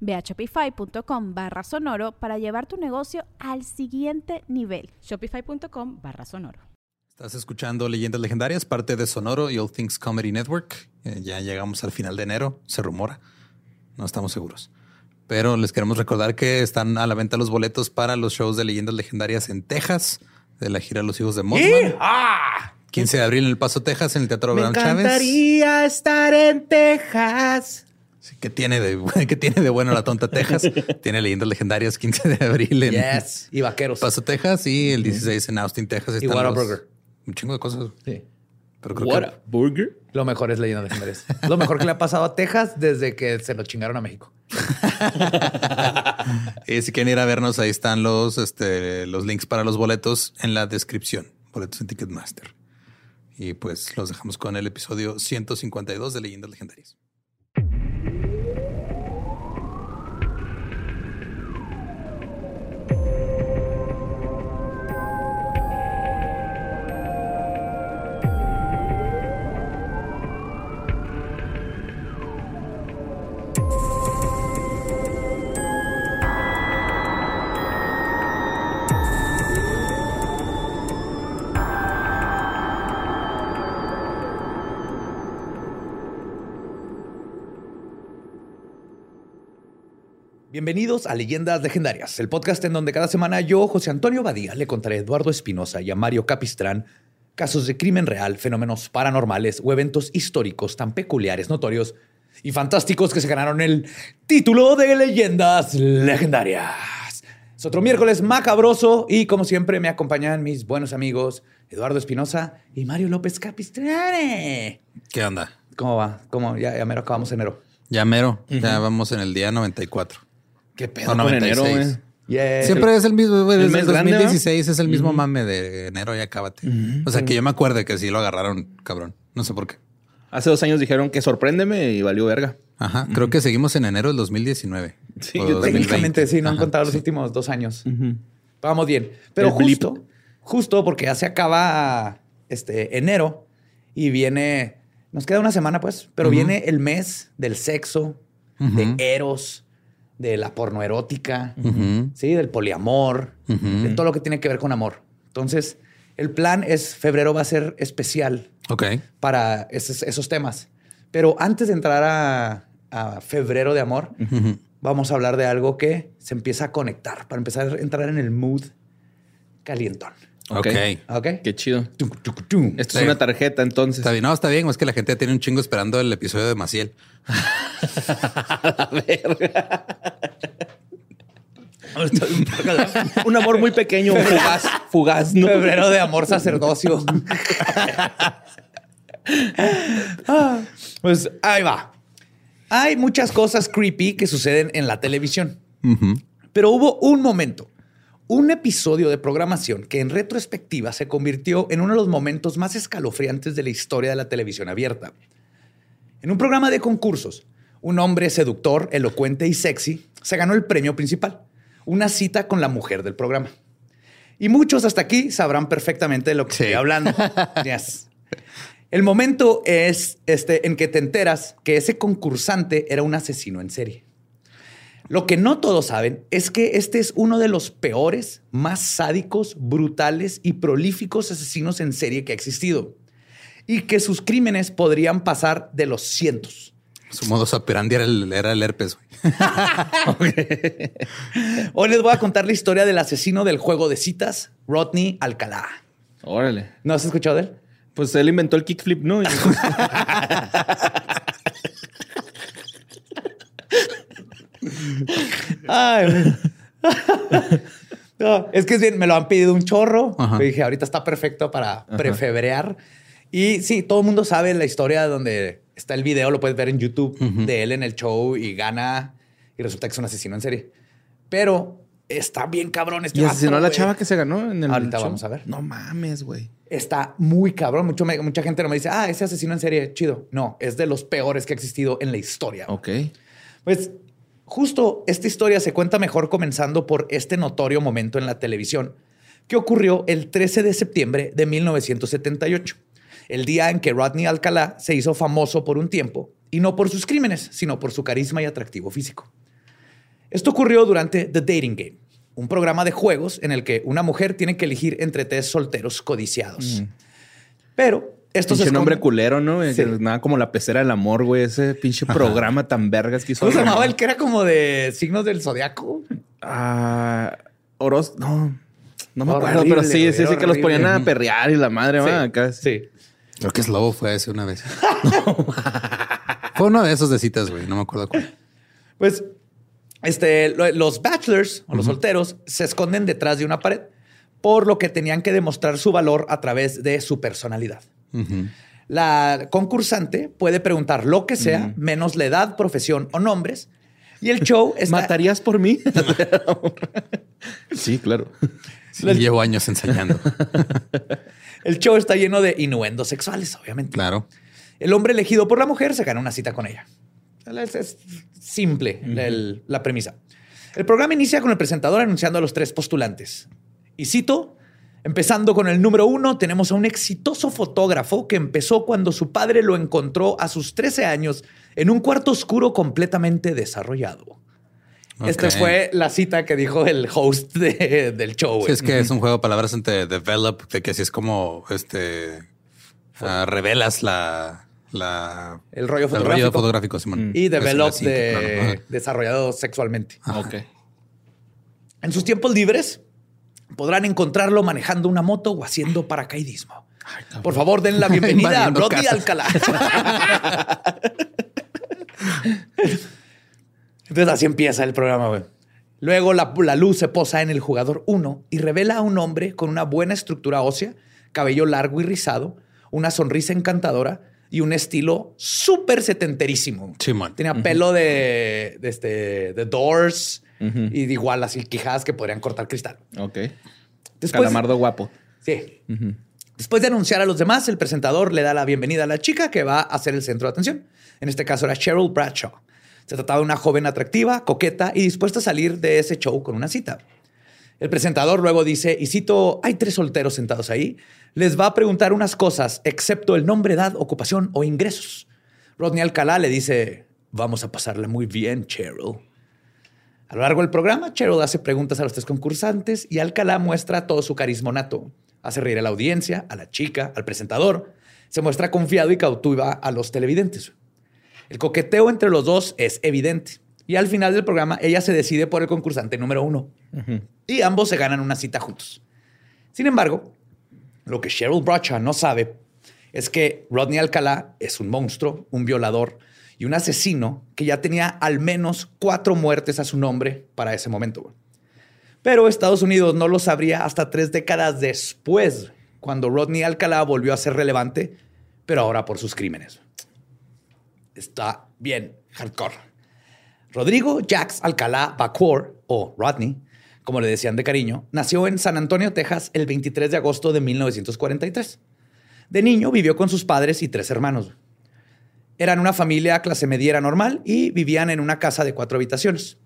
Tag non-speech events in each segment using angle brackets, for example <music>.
Ve a shopify.com barra sonoro para llevar tu negocio al siguiente nivel. Shopify.com barra sonoro. Estás escuchando Leyendas Legendarias, parte de Sonoro y All Things Comedy Network. Eh, ya llegamos al final de enero, se rumora. No estamos seguros. Pero les queremos recordar que están a la venta los boletos para los shows de Leyendas Legendarias en Texas, de la gira Los Hijos de Mothman. ¡Ah! 15 de abril en El Paso, Texas, en el Teatro Me Abraham Chávez. encantaría estar en Texas. Sí, ¿Qué tiene, de, <laughs> ¿Qué tiene de bueno la tonta Texas? <laughs> tiene leyendas legendarias 15 de abril en Yes. Y vaqueros. Paso, Texas y el 16 en Austin, Texas. Y Whataburger. Un chingo de cosas. Sí. Pero creo What que a burger. Lo mejor es Leyendas Legendarias. Lo mejor que le ha pasado a Texas desde que se lo chingaron a México. Y <laughs> si quieren ir a vernos, ahí están los, este, los links para los boletos en la descripción. Boletos en Ticketmaster. Y pues los dejamos con el episodio 152 de Leyendas Legendarias. Bienvenidos a Leyendas Legendarias, el podcast en donde cada semana yo, José Antonio Badía, le contaré a Eduardo Espinosa y a Mario Capistrán casos de crimen real, fenómenos paranormales o eventos históricos tan peculiares, notorios y fantásticos que se ganaron el título de Leyendas Legendarias. Es otro miércoles macabroso y como siempre me acompañan mis buenos amigos Eduardo Espinosa y Mario López Capistrán. ¿Qué onda? ¿Cómo va? ¿Cómo? Ya, ya mero acabamos enero. Ya mero. Ya vamos en el día 94. ¿Qué pedo O con 96. enero, güey? Yeah. Siempre es el mismo, güey, el desde mes el grande, 2016 es el mismo mame de enero y acábate. O sea que yo me acuerdo que sí lo agarraron, cabrón. No sé por qué. Hace dos años dijeron que sorpréndeme y valió verga. Ajá. Creo que seguimos en enero del 2019. Sí, yo 2020. Técnicamente sí, no han Ajá, contado los últimos dos años. Vamos bien. Pero El blip. justo, justo porque ya se acaba este enero y viene, nos queda una semana pues, pero viene el mes del sexo, de Eros, de la pornoerótica, Ujú. sí, del poliamor, de todo lo que tiene que ver con amor. Entonces, el plan es febrero va a ser especial Ok. para esos, esos temas. Pero antes de entrar a, a febrero de amor, vamos a hablar de algo que se empieza a conectar para empezar a entrar en el mood calientón. Ok. ¿Ok? Qué chido. Tum, tum, tum. Esto Sí. es una tarjeta, entonces. Está bien, no, está bien. Es que la gente ya tiene un chingo esperando el episodio de Maciel. <laughs> Un amor muy pequeño, fugaz, fugaz, ¿no? Febrero de amor sacerdocio. <laughs> Pues ahí va. Hay muchas cosas creepy que suceden en la televisión. Pero hubo un momento, un episodio de programación que en retrospectiva se convirtió en uno de los momentos más escalofriantes de la historia de la televisión abierta. En un programa de concursos, un hombre seductor, elocuente y sexy se ganó el premio principal, una cita con la mujer del programa. Y muchos hasta aquí sabrán perfectamente de lo que Sí. estoy hablando. <laughs> Yes. El momento es este en que te enteras que ese concursante era un asesino en serie. Lo que no todos saben es que este es uno de los peores, más sádicos, brutales y prolíficos asesinos en serie que ha existido. Y que sus crímenes podrían pasar de los cientos. Su modo operandi era el, era el herpes. güey. <laughs> Hoy les voy a contar la historia del asesino del juego de citas, Rodney Alcalá. Órale. ¿No has escuchado de él? Pues él inventó el kickflip, ¿no? <laughs> Ay, <laughs> No, es que es bien, me lo han pedido un chorro. Ajá. Dije, ahorita está perfecto para prefebrear. Y sí, todo el mundo sabe la historia donde está el video, lo puedes ver en YouTube de él en el show y gana y resulta que es un asesino en serie. Pero está bien cabrón este y asesinó a la chava que se ganó en el Ahorita show. vamos a ver. No mames, güey. Está muy cabrón. Mucho mucha gente no me dice, ah, ese asesino en serie, chido. No, es de los peores que ha existido en la historia. Ok. Pues justo esta historia se cuenta mejor comenzando por este notorio momento en la televisión que ocurrió el 13 de septiembre de 1978, el día en que Rodney Alcalá se hizo famoso por un tiempo, y no por sus crímenes, sino por su carisma y atractivo físico. Esto ocurrió durante The Dating Game, un programa de juegos en el que una mujer tiene que elegir entre tres solteros codiciados. Pero esto se nombre culero, ¿no? Sí. Nada como la pecera del amor, güey. Ese pinche programa tan vergas que hizo. ¿Cómo se llamaba el que era como de signos del zodiaco? Ah, Oros, no. No me Horrible, acuerdo, pero sí, sí, sí, que los ponían a perrear y la madre, va, acá. sí. Creo que Slobo fue ese una vez. <laughs> fue uno de esos de citas, güey. No me acuerdo cuál. Pues este, lo- los bachelors o los solteros se esconden detrás de una pared, por lo que tenían que demostrar su valor a través de su personalidad. La concursante puede preguntar lo que sea, menos la edad, profesión o nombres. Y el show <laughs> está... ¿Matarías por mí? <laughs> sí, claro. Sí, llevo años ensayando. <laughs> El show está lleno de innuendos sexuales, obviamente. Claro. El hombre elegido por la mujer se gana una cita con ella. Es, es simple el- la premisa. El programa inicia con el presentador anunciando a los tres postulantes. Y cito, empezando con el número uno, tenemos a un exitoso fotógrafo que empezó cuando su padre lo encontró a sus 13 años en un cuarto oscuro completamente desarrollado. Esta fue la cita que dijo el host de- del show. Sí, es que es un juego de palabras entre develop, de que así es como este ah, revelas la, la El rollo el rollo fotográfico. Simón. y Es la develop desarrollado sexualmente. Ok. En sus tiempos libres podrán encontrarlo manejando una moto o haciendo paracaidismo. Por favor, den la bienvenida a Rodney. Alcalá. <laughs> Entonces así empieza el programa, güey. Luego la, la luz se posa en el jugador 1 y revela a un hombre con una buena estructura ósea, cabello largo y rizado, una sonrisa encantadora y un estilo súper setenterísimo. Simón. Tenía pelo de, de, este, de Doors y de igual así quijadas que podrían cortar cristal. Ok. Después, Calamardo guapo. Sí. Después de anunciar a los demás, el presentador le da la bienvenida a la chica que va a ser el centro de atención. En este caso era Cheryl Bradshaw. Se trataba de una joven atractiva, coqueta y dispuesta a salir de ese show con una cita. El presentador luego dice, y cito, hay tres solteros sentados ahí, les va a preguntar unas cosas, excepto el nombre, edad, ocupación o ingresos. Rodney Alcalá le dice, vamos a pasarla muy bien, Cheryl. A lo largo del programa, Cheryl hace preguntas a los tres concursantes y Alcalá muestra todo su carisma nato. Hace reír a la audiencia, a la chica, al presentador. Se muestra confiado y cautiva a los televidentes. El coqueteo entre los dos es evidente. Y al final del programa, ella se decide por el concursante número uno. Y ambos se ganan una cita juntos. Sin embargo, lo que Cheryl Bradshaw no sabe es que Rodney Alcalá es un monstruo, un violador y un asesino que ya tenía al menos cuatro muertes a su nombre para ese momento. Pero Estados Unidos no lo sabría hasta tres décadas después, cuando Rodney Alcalá volvió a ser relevante, pero ahora por sus crímenes. Está bien hardcore. Rodrigo Jax Alcalá Bacour, o Rodney, como le decían de cariño, nació en San Antonio, Texas, el 23 de agosto de 1943. De niño vivió con sus padres y tres hermanos. Eran una familia clase mediera normal y vivían en una casa de cuatro habitaciones.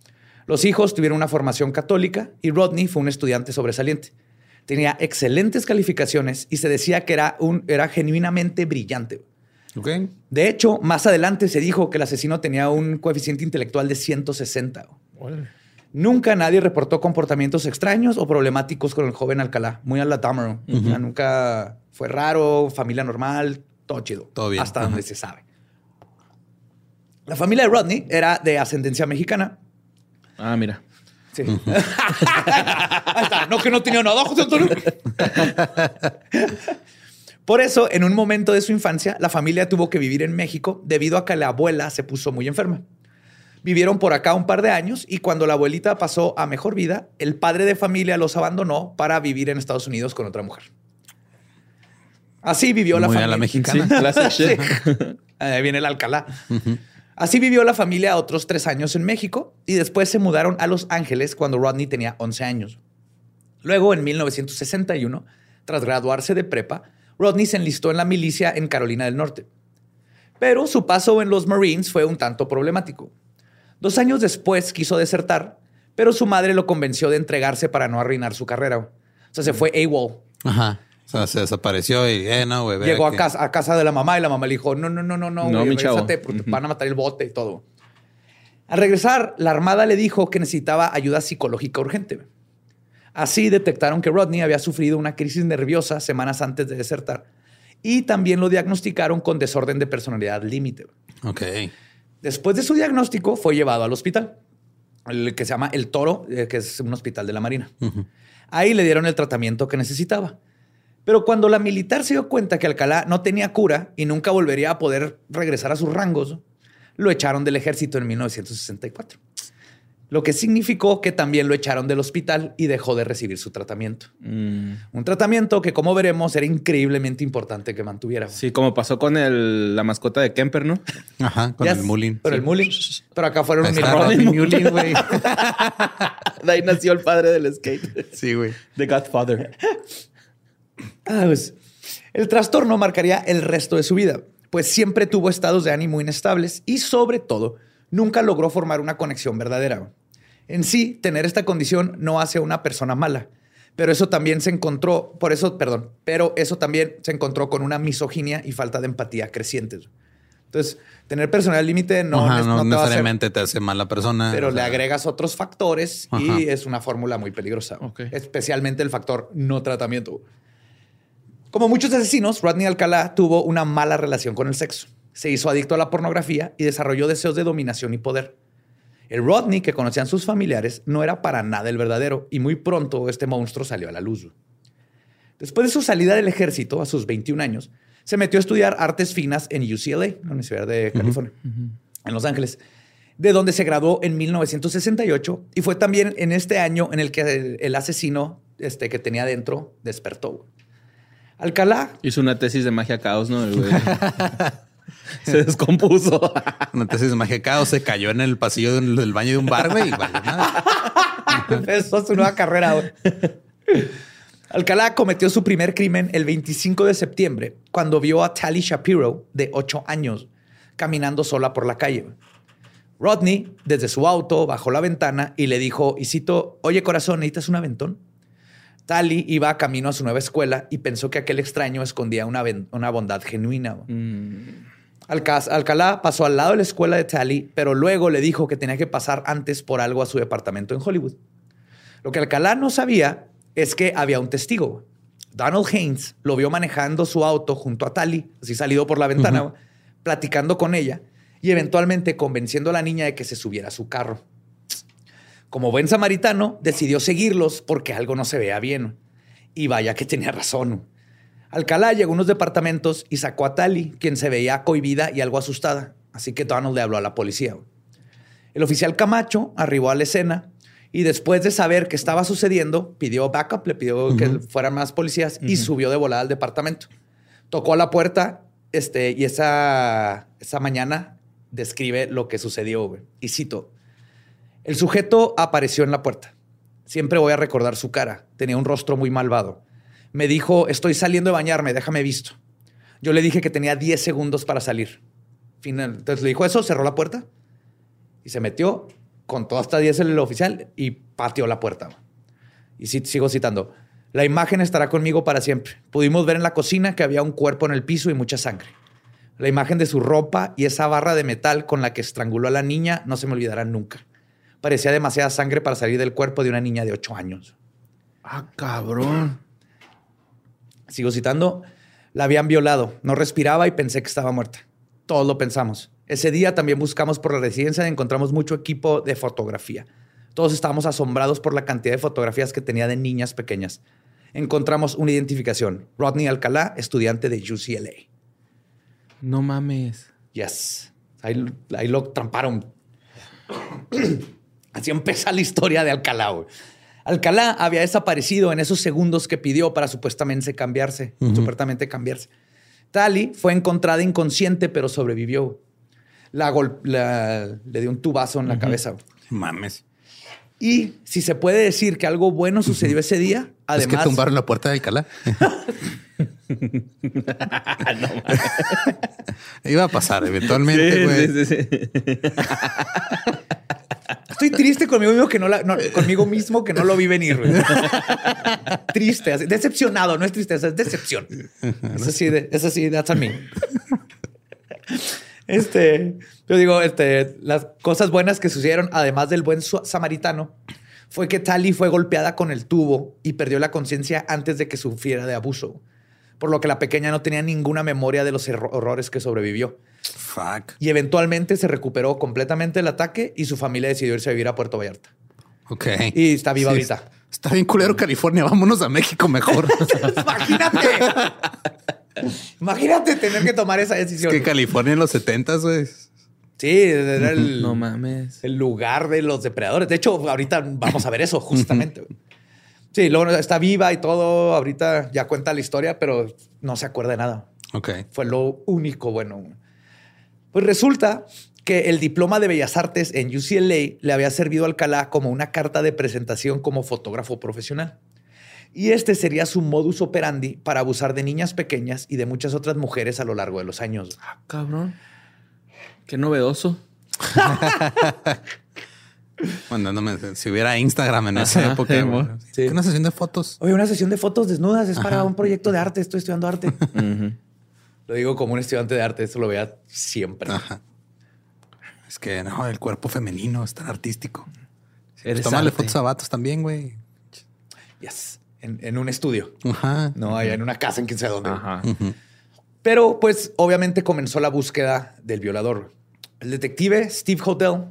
Los hijos tuvieron una formación católica y Rodney fue un estudiante sobresaliente. Tenía excelentes calificaciones y se decía que era, un, era genuinamente brillante. Ok. De hecho, más adelante se dijo que el asesino tenía un coeficiente intelectual de 160. Nunca nadie reportó comportamientos extraños o problemáticos con el joven Alcalá. Muy a la Dahmer. O sea, nunca fue raro, familia normal, todo chido. Todo bien. Hasta donde se sabe. La familia de Rodney era de ascendencia mexicana. Ah, mira. Sí. <laughs> Ahí está. No que no tenía nada, José Antonio. Por eso, en un momento de su infancia, la familia tuvo que vivir en México debido a que la abuela se puso muy enferma. Vivieron por acá un par de años y cuando la abuelita pasó a mejor vida, el padre de familia los abandonó para vivir en Estados Unidos con otra mujer. Así vivió la a familia. la mexicana. Classic <laughs> shit. Ahí viene el Alcalá. Así vivió la familia otros tres años en México y después se mudaron a Los Ángeles cuando Rodney tenía 11 años. Luego, en 1961, tras graduarse de prepa, Rodney se enlistó en la milicia en Carolina del Norte. Pero su paso en los Marines fue un tanto problemático. Dos años después quiso desertar, pero su madre lo convenció de entregarse para no arruinar su carrera. O sea, se fue AWOL. Ajá. O sea, se desapareció y, eh, no, güey. Llegó a casa, a casa de la mamá y la mamá le dijo, no, no, no, no, no, No, mi chavo. te van a matar el bote y todo. Al regresar, la armada le dijo que necesitaba ayuda psicológica urgente. Así detectaron que Rodney había sufrido una crisis nerviosa semanas antes de desertar y también lo diagnosticaron con desorden de personalidad límite. Ok. Después de su diagnóstico, fue llevado al hospital, el que se llama El Toro, eh, que es un hospital de la Marina. Ahí le dieron el tratamiento que necesitaba. Pero cuando la militar se dio cuenta que Alcalá no tenía cura y nunca volvería a poder regresar a sus rangos, lo echaron del ejército en 1964. Lo que significó que también lo echaron del hospital y dejó de recibir su tratamiento. Mm. Un tratamiento que, como veremos, era increíblemente importante que mantuviera. Sí, como pasó con el, la mascota de Kemper, ¿no? Ajá, con Ya el Mullin. Pero el Mullin. Pero acá fueron un Mullin, güey. <laughs> De ahí nació el padre del skate. Sí, güey. The Godfather. Ah, pues, el trastorno marcaría el resto de su vida, pues siempre tuvo estados de ánimo inestables y sobre todo nunca logró formar una conexión verdadera. En sí, tener esta condición no hace a una persona mala, pero eso también se encontró, por eso, perdón, pero eso también se encontró con una misoginia y falta de empatía crecientes. Entonces, tener personal límite no, Ajá, es- no, no te hacer, necesariamente te hace mala persona. pero o le sea, agregas otros factores Ajá. y es una fórmula muy peligrosa. Especialmente el factor no tratamiento. Como muchos asesinos, Rodney Alcalá tuvo una mala relación con el sexo. Se hizo adicto a la pornografía y desarrolló deseos de dominación y poder. El Rodney que conocían sus familiares no era para nada el verdadero y muy pronto este monstruo salió a la luz. Después de su salida del ejército a sus 21 años, se metió a estudiar artes finas en UCLA, la Universidad de California, en Los Ángeles, de donde se graduó en 1968 y fue también en este año en el que el, el asesino este, que tenía dentro despertó. Alcalá Hizo una tesis de magia caos, ¿no? El güey. <laughs> Se descompuso. <laughs> Una tesis de magia caos se cayó en el pasillo del, del baño de un bar, güey. y <laughs> empezó su nueva carrera. güey. Alcalá cometió su primer crimen el 25 de septiembre, cuando vio a Tally Shapiro, de 8 años, caminando sola por la calle. Rodney, desde su auto, bajó la ventana y le dijo, y cito, oye corazón, ¿necesitas un aventón? Tally iba camino a su nueva escuela y pensó que aquel extraño escondía una, una bondad genuina. Mm. Alca- Alcalá pasó al lado de la escuela de Tally, pero luego le dijo que tenía que pasar antes por algo a su departamento en Hollywood. Lo que Alcalá no sabía es que había un testigo. Donald Haynes lo vio manejando su auto junto a Tally, así salido por la ventana, platicando con ella y eventualmente convenciendo a la niña de que se subiera a su carro. Como buen samaritano, decidió seguirlos porque algo no se veía bien. Y vaya que tenía razón. Alcalá llegó a unos departamentos y sacó a Tali, quien se veía cohibida y algo asustada. Así que Donald le habló a la policía. El oficial Camacho arribó a la escena y después de saber qué estaba sucediendo, pidió backup, le pidió que fueran más policías y subió de volada al departamento. Tocó a la puerta este, y esa, esa mañana describe lo que sucedió. Y cito, el sujeto apareció en la puerta. Siempre voy a recordar su cara. Tenía un rostro muy malvado. Me dijo, estoy saliendo de bañarme, déjame visto. Yo le dije que tenía 10 segundos para salir. Entonces le dijo eso, cerró la puerta y se metió con todo hasta 10 el oficial y pateó la puerta. Y sigo citando. La imagen estará conmigo para siempre. Pudimos ver en la cocina que había un cuerpo en el piso y mucha sangre. La imagen de su ropa y esa barra de metal con la que estranguló a la niña no se me olvidarán nunca. Parecía demasiada sangre para salir del cuerpo de una niña de 8 años. Ah, cabrón. Sigo citando. La habían violado. No respiraba y pensé que estaba muerta. Todos lo pensamos. Ese día también buscamos por la residencia y encontramos mucho equipo de fotografía. Todos estábamos asombrados por la cantidad de fotografías que tenía de niñas pequeñas. Encontramos una identificación. Rodney Alcalá, estudiante de UCLA. No mames. Yes. Ahí, ahí lo tramparon. Así empieza la historia de Alcalá. güey. Alcalá había desaparecido en esos segundos que pidió para supuestamente cambiarse, supuestamente cambiarse. Tali fue encontrada inconsciente, pero sobrevivió. La gol- la- le dio un tubazo en la cabeza. güey. Mames. Y si se puede decir que algo bueno sucedió ese día, es que además tumbaron la puerta de Alcalá. <laughs> Iba a pasar eventualmente, güey. Sí, sí, sí. <laughs> estoy triste conmigo mismo que no, la- conmigo mismo que no lo vi venir. Triste, así, decepcionado, no es tristeza, es decepción. Eso sí, de- eso sí, that's on me. Este, yo digo, este, las cosas buenas que sucedieron, además del buen samaritano, fue que Tali fue golpeada con el tubo y perdió la conciencia antes de que sufriera de abuso, por lo que la pequeña no tenía ninguna memoria de los horrores que sobrevivió. Fuck. Y eventualmente se recuperó completamente del ataque y su familia decidió irse a vivir a Puerto Vallarta. Ok. Y está viva Sí, ahorita. Está bien culero California. Vámonos a México mejor. <laughs> Imagínate. Imagínate tener que tomar esa es decisión. que California en los 70 güey. Sí, era el, No mames. el lugar de los depredadores. De hecho, ahorita vamos a ver eso justamente. Sí, luego está viva y todo. Ahorita ya cuenta la historia, pero no se acuerda de nada. Ok. Fue lo único bueno. Pues resulta que el diploma de Bellas Artes en UCLA le había servido a Alcalá como una carta de presentación como fotógrafo profesional. Y este sería su modus operandi para abusar de niñas pequeñas y de muchas otras mujeres a lo largo de los años. Ah, cabrón. Qué novedoso. <laughs> Mandándome si hubiera Instagram en esa Ajá, época. Sí. Una sesión de fotos. Oye, una sesión de fotos desnudas es para un proyecto de arte. Estoy estudiando arte. Ujú. Lo digo como un estudiante de arte. Esto lo vea siempre. Ajá. Es que no, el cuerpo femenino es tan artístico. Tómale arte. fotos a vatos también, güey. Yes. En, en un estudio. Ajá. No, allá en una casa en quién sabe dónde. Ajá. Pero pues obviamente comenzó la búsqueda del violador. El detective Steve Hotel.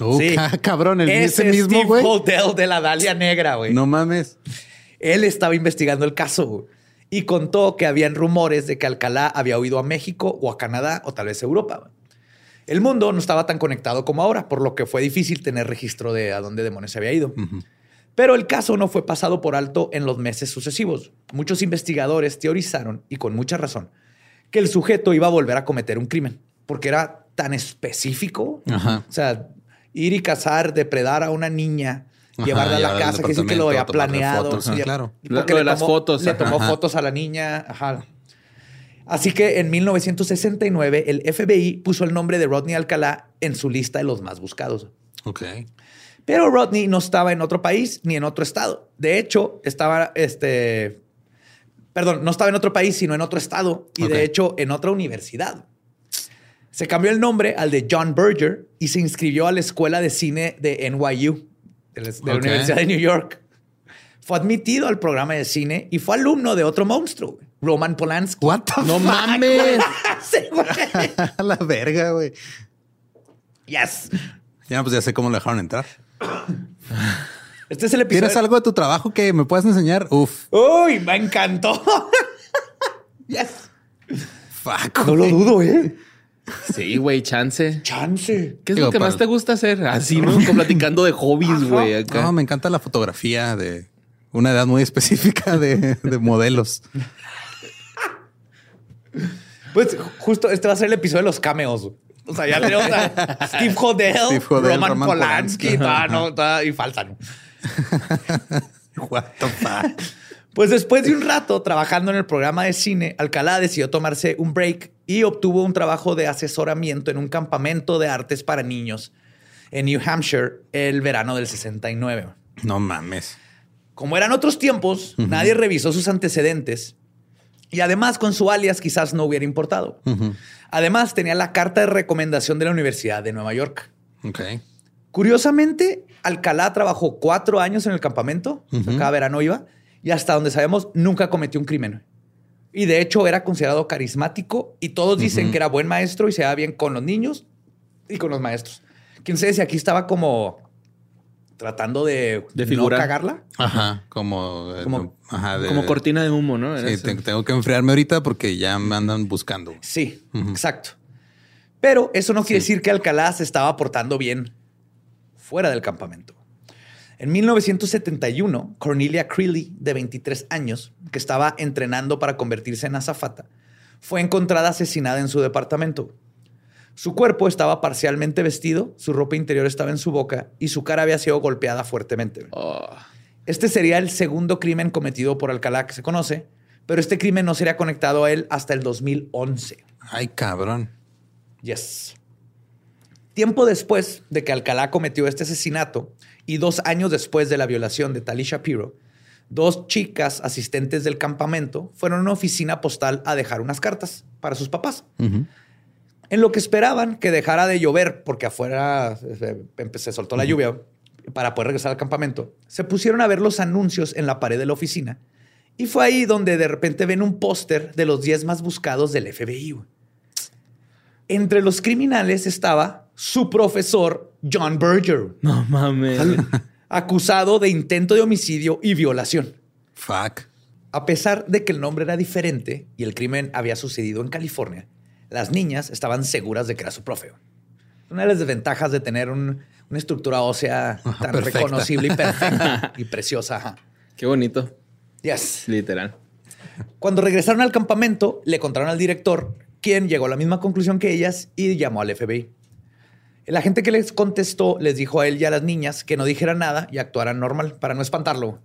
Uh, ca- cabrón, el ese Ese mismo, Steve güey. Hotel de la Dalia Negra, güey. No mames. Él estaba investigando el caso güey, y contó que habían rumores de que Alcalá había huido a México o a Canadá o tal vez a Europa. El mundo no estaba tan conectado como ahora, por lo que fue difícil tener registro de a dónde demonios se había ido. Pero el caso no fue pasado por alto en los meses sucesivos. Muchos investigadores teorizaron, y con mucha razón, que el sujeto iba a volver a cometer un crimen, porque era tan específico. Ajá. O sea, ir y cazar, depredar a una niña, llevarla a la casa, que sí que lo había planeado. fotos, sí, claro. Lo- porque lo le de las tomó- fotos, Le tomó Ajá. fotos a la niña. Ajá. Así que en 1969 el FBI puso el nombre de Rodney Alcalá en su lista de los más buscados. Ok. Pero Rodney no estaba en otro país ni en otro estado. De hecho, estaba, este, perdón, no estaba en otro país, sino en otro estado y de hecho en otra universidad. Se cambió el nombre al de John Berger y se inscribió a la escuela de cine de NYU, de la, de la Ok. Universidad de New York. Fue admitido al programa de cine y fue alumno de otro monstruo, Roman Polanski. What the No fuck? mames. A <laughs> <laughs> la verga, güey. Yes. Ya, pues ya sé cómo lo dejaron entrar. Este es el episodio. ¿Tienes algo de tu trabajo que me puedas enseñar? Uf. Uy, me encantó. <laughs> yes. Fuck. No lo dudo, ¿eh? Sí, güey, chance. Chance. ¿Qué es Digo, lo que más te gusta hacer? Así, ¿no? Como platicando de hobbies, güey. acá. No, me encanta la fotografía de una edad muy <laughs> específica de, de modelos. Pues justo este va a ser el episodio de los cameos. O sea, ya tenemos <laughs> a Steve Hodel, Steve Hodel, Roman, Roman Polanski, Polanski. toda, no, toda- y faltan. <laughs> What the fuck? Pues después de un rato trabajando en el programa de cine, Alcalá decidió tomarse un break y obtuvo un trabajo de asesoramiento en un campamento de artes para niños en New Hampshire el verano del 69. No mames. Como eran otros tiempos, nadie revisó sus antecedentes y además con su alias quizás no hubiera importado. Además tenía la carta de recomendación de la Universidad de Nueva York. Ok. Curiosamente, Alcalá trabajó cuatro años en el campamento, o sea, Ujú. cada verano iba, y hasta donde sabemos nunca cometió un crimen. Y de hecho era considerado carismático y todos dicen que era buen maestro y se daba bien con los niños y con los maestros. Quién sabe si aquí estaba como tratando de, De no figurar. cagarla. Ajá, como... eh, Como- ajá, de- Como cortina de humo, ¿no? Era Sí, te- tengo que enfriarme ahorita porque ya me andan buscando. Sí, exacto. Pero eso no quiere decir que Alcalá se estaba portando bien fuera del campamento. En 1971, Cornelia Creeley, de 23 años, que estaba entrenando para convertirse en azafata, fue encontrada asesinada en su departamento. Su cuerpo estaba parcialmente vestido, su ropa interior estaba en su boca y su cara había sido golpeada fuertemente. Oh. Este sería el segundo crimen cometido por Alcalá que se conoce, pero este crimen no sería conectado a él hasta el 2011. Ay, cabrón. Yes. Tiempo después de que Alcalá cometió este asesinato y dos años después de la violación de Tali Shapiro, dos chicas asistentes del campamento fueron a una oficina postal a dejar unas cartas para sus papás. En lo que esperaban que dejara de llover, porque afuera eh, se soltó la lluvia para poder regresar al campamento, se pusieron a ver los anuncios en la pared de la oficina. Y fue ahí donde de repente ven un póster de los 10 más buscados del FBI. Entre los criminales estaba su profesor John Berger, No mames. acusado de intento de homicidio y violación. Fuck. A pesar de que el nombre era diferente y el crimen había sucedido en California, las niñas estaban seguras de que era su profe. Una de las desventajas de tener un- una estructura ósea tan perfecta. reconocible y perfecta <laughs> y preciosa. Qué bonito. Yes. Literal. Cuando regresaron al campamento, le contaron al director, quien llegó a la misma conclusión que ellas y llamó al FBI. El agente que les contestó les dijo a él y a las niñas que no dijeran nada y actuaran normal para no espantarlo.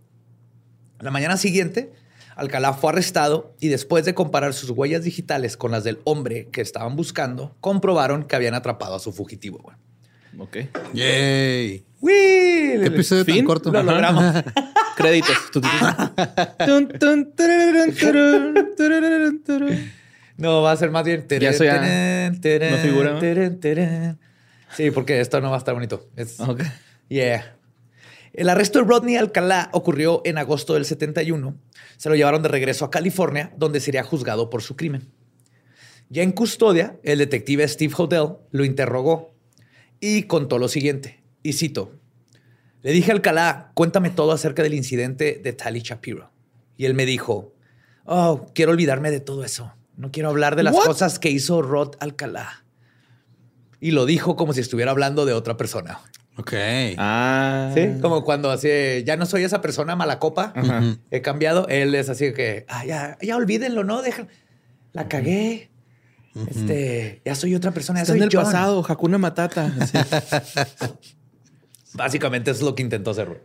La mañana siguiente, Alcalá fue arrestado y después de comparar sus huellas digitales con las del hombre que estaban buscando, comprobaron que habían atrapado a su fugitivo. güey. Ok. Yay. ¡Uy! ¿Qué episodio tan Fin. corto? Lo logramos. <laughs> Créditos. No, va a ser más bien. Ya terén, no figura, ¿no? Sí, porque esto no va a estar bonito. Es- Ok. Yeah. El arresto de Rodney Alcalá ocurrió en agosto del 71. Se lo llevaron de regreso a California, donde sería juzgado por su crimen. Ya en custodia, el detective Steve Hodel lo interrogó y contó lo siguiente. Y cito: Le dije a Alcalá, cuéntame todo acerca del incidente de Tali Shapiro. Y él me dijo: Oh, quiero olvidarme de todo eso. No quiero hablar de las cosas que hizo Rod Alcalá. Y lo dijo como si estuviera hablando de otra persona. Ok. Ah. Sí, como cuando así, ya no soy esa persona mala copa, he cambiado. Él es así que, ah, ya, ya olvídenlo, ¿no? Deja, la cagué. Este, ya soy otra persona. Ya Está soy en el John. pasado, Hakuna Matata. <laughs> Básicamente eso es lo que intentó hacer.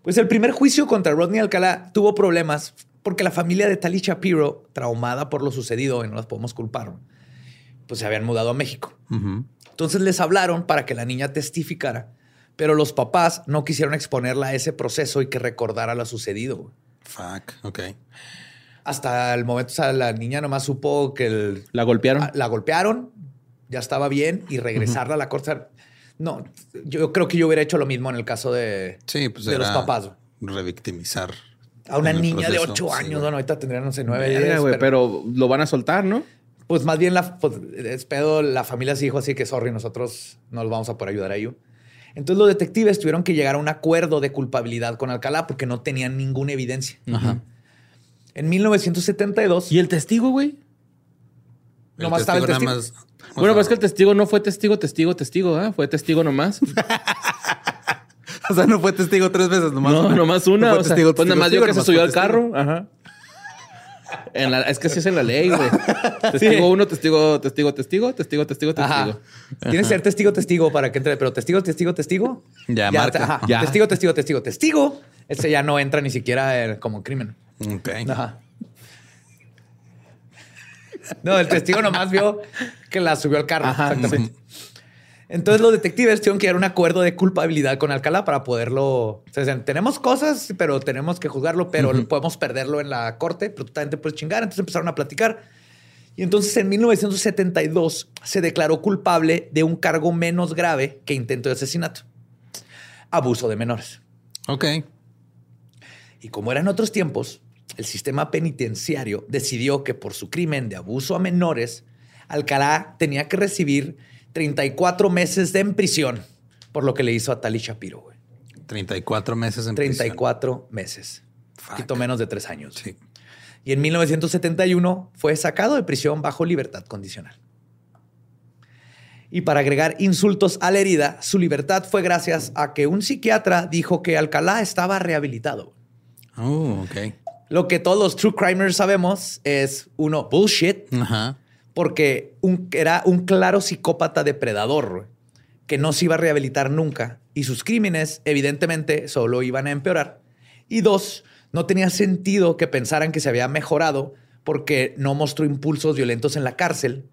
Pues el primer juicio contra Rodney Alcalá tuvo problemas porque la familia de Tali Shapiro, traumada por lo sucedido y no las podemos culpar, pues se habían mudado a México. Entonces les hablaron para que la niña testificara, pero los papás no quisieron exponerla a ese proceso y que recordara lo sucedido. Fuck. Ok. Hasta el momento, o sea, la niña nomás supo que el- La golpearon. la golpearon, ya estaba bien y regresarla a la corte. No, yo creo que yo hubiera hecho lo mismo en el caso de, Sí, pues de los papás. Revictimizar. A una niña de proceso, ocho sí, años, güey. bueno, ahorita tendrían, no sé, nueve, Verga, diez, güey, pero, pero lo van a soltar, ¿no? Pues más bien la, pues, es pedo, la familia se dijo así que, sorry, nosotros no los vamos a poder ayudar a ellos. Entonces los detectives tuvieron que llegar a un acuerdo de culpabilidad con Alcalá porque no tenían ninguna evidencia. Ajá. En 1972, ¿Y el testigo, güey? Nomás estaba el testigo más- Bueno, pues es que el testigo no fue testigo, testigo, testigo, ¿ah? Fue testigo nomás. <laughs> O sea, no fue testigo tres veces, nomás. no, nomás una. No fue o sea, testigo, pues nada más yo que se subió al testigo. carro. Ajá. En la- es que así es en la ley, güey. <laughs> Testigo uno, testigo, testigo, testigo, testigo, testigo, Ajá. testigo. Tienes que ser testigo, testigo para que entre, pero testigo, testigo, testigo. Ya, marca. ajá. Ya. Testigo, testigo, testigo, testigo. Ese ya no entra ni siquiera eh, como crimen. Ok. Ajá. No, el testigo nomás vio que la subió al carro. Ajá, exactamente. Entonces los detectives tuvieron que llegar a un acuerdo de culpabilidad con Alcalá para poderlo. O sea, tenemos cosas, pero tenemos que juzgarlo, pero podemos perderlo en la corte, pero tú también te puedes chingar. Entonces empezaron a platicar. Y entonces en 1972 se declaró culpable de un cargo menos grave que intento de asesinato. Abuso de menores. Ok. Y como eran otros tiempos, el sistema penitenciario decidió que por su crimen de abuso a menores, Alcalá tenía que recibir 34 meses de en prisión por lo que le hizo a Tali Shapiro. güey. 34 meses en prisión. 34 meses. Un poquito menos de tres años. Sí. Y en 1971 fue sacado de prisión bajo libertad condicional. Y para agregar insultos a la herida, su libertad fue gracias a que un psiquiatra dijo que Alcalá estaba rehabilitado. Oh, ok. Lo que todos los true crimers sabemos es, uno, bullshit, Ajá. Porque un- era un claro psicópata depredador güey, que no se iba a rehabilitar nunca y sus crímenes evidentemente solo iban a empeorar. Y dos, no tenía sentido que pensaran que se había mejorado porque no mostró impulsos violentos en la cárcel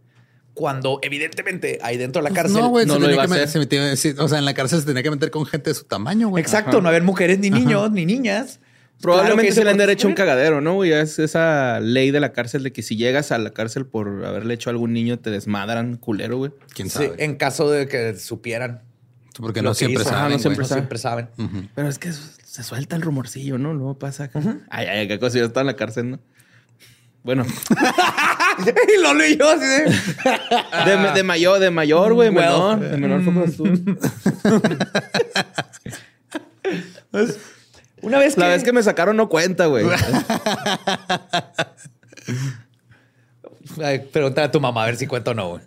cuando evidentemente ahí dentro de la cárcel... No, güey, no se lo tenía iba que a hacer. se o sea, en la cárcel se tenía que meter con gente de su tamaño, güey. Exacto, Ajá. no había mujeres ni niños ni niñas. Probablemente Claro se le han ese- de hecho un cagadero, ¿no? güey? es esa ley de la cárcel de que si llegas a la cárcel por haberle hecho a algún niño, te desmadran culero, güey. ¿Quién Sí, sabe? en caso de que supieran. Porque no siempre hizo. saben, Ah, no siempre No saben. siempre saben. Ujú. Pero es que se suelta el rumorcillo, ¿no? Luego pasa acá. Ay, ay, qué cosa. Yo estaba en la cárcel, ¿no? Bueno, <laughs> <laughs> y lo leí yo así de... de, de mayor, de mayor, güey, Well. menor. De menor fue. <laughs> Una vez que... La vez que me sacaron no cuenta, güey. <laughs> Pregúntale a tu mamá a ver si cuenta o no. güey.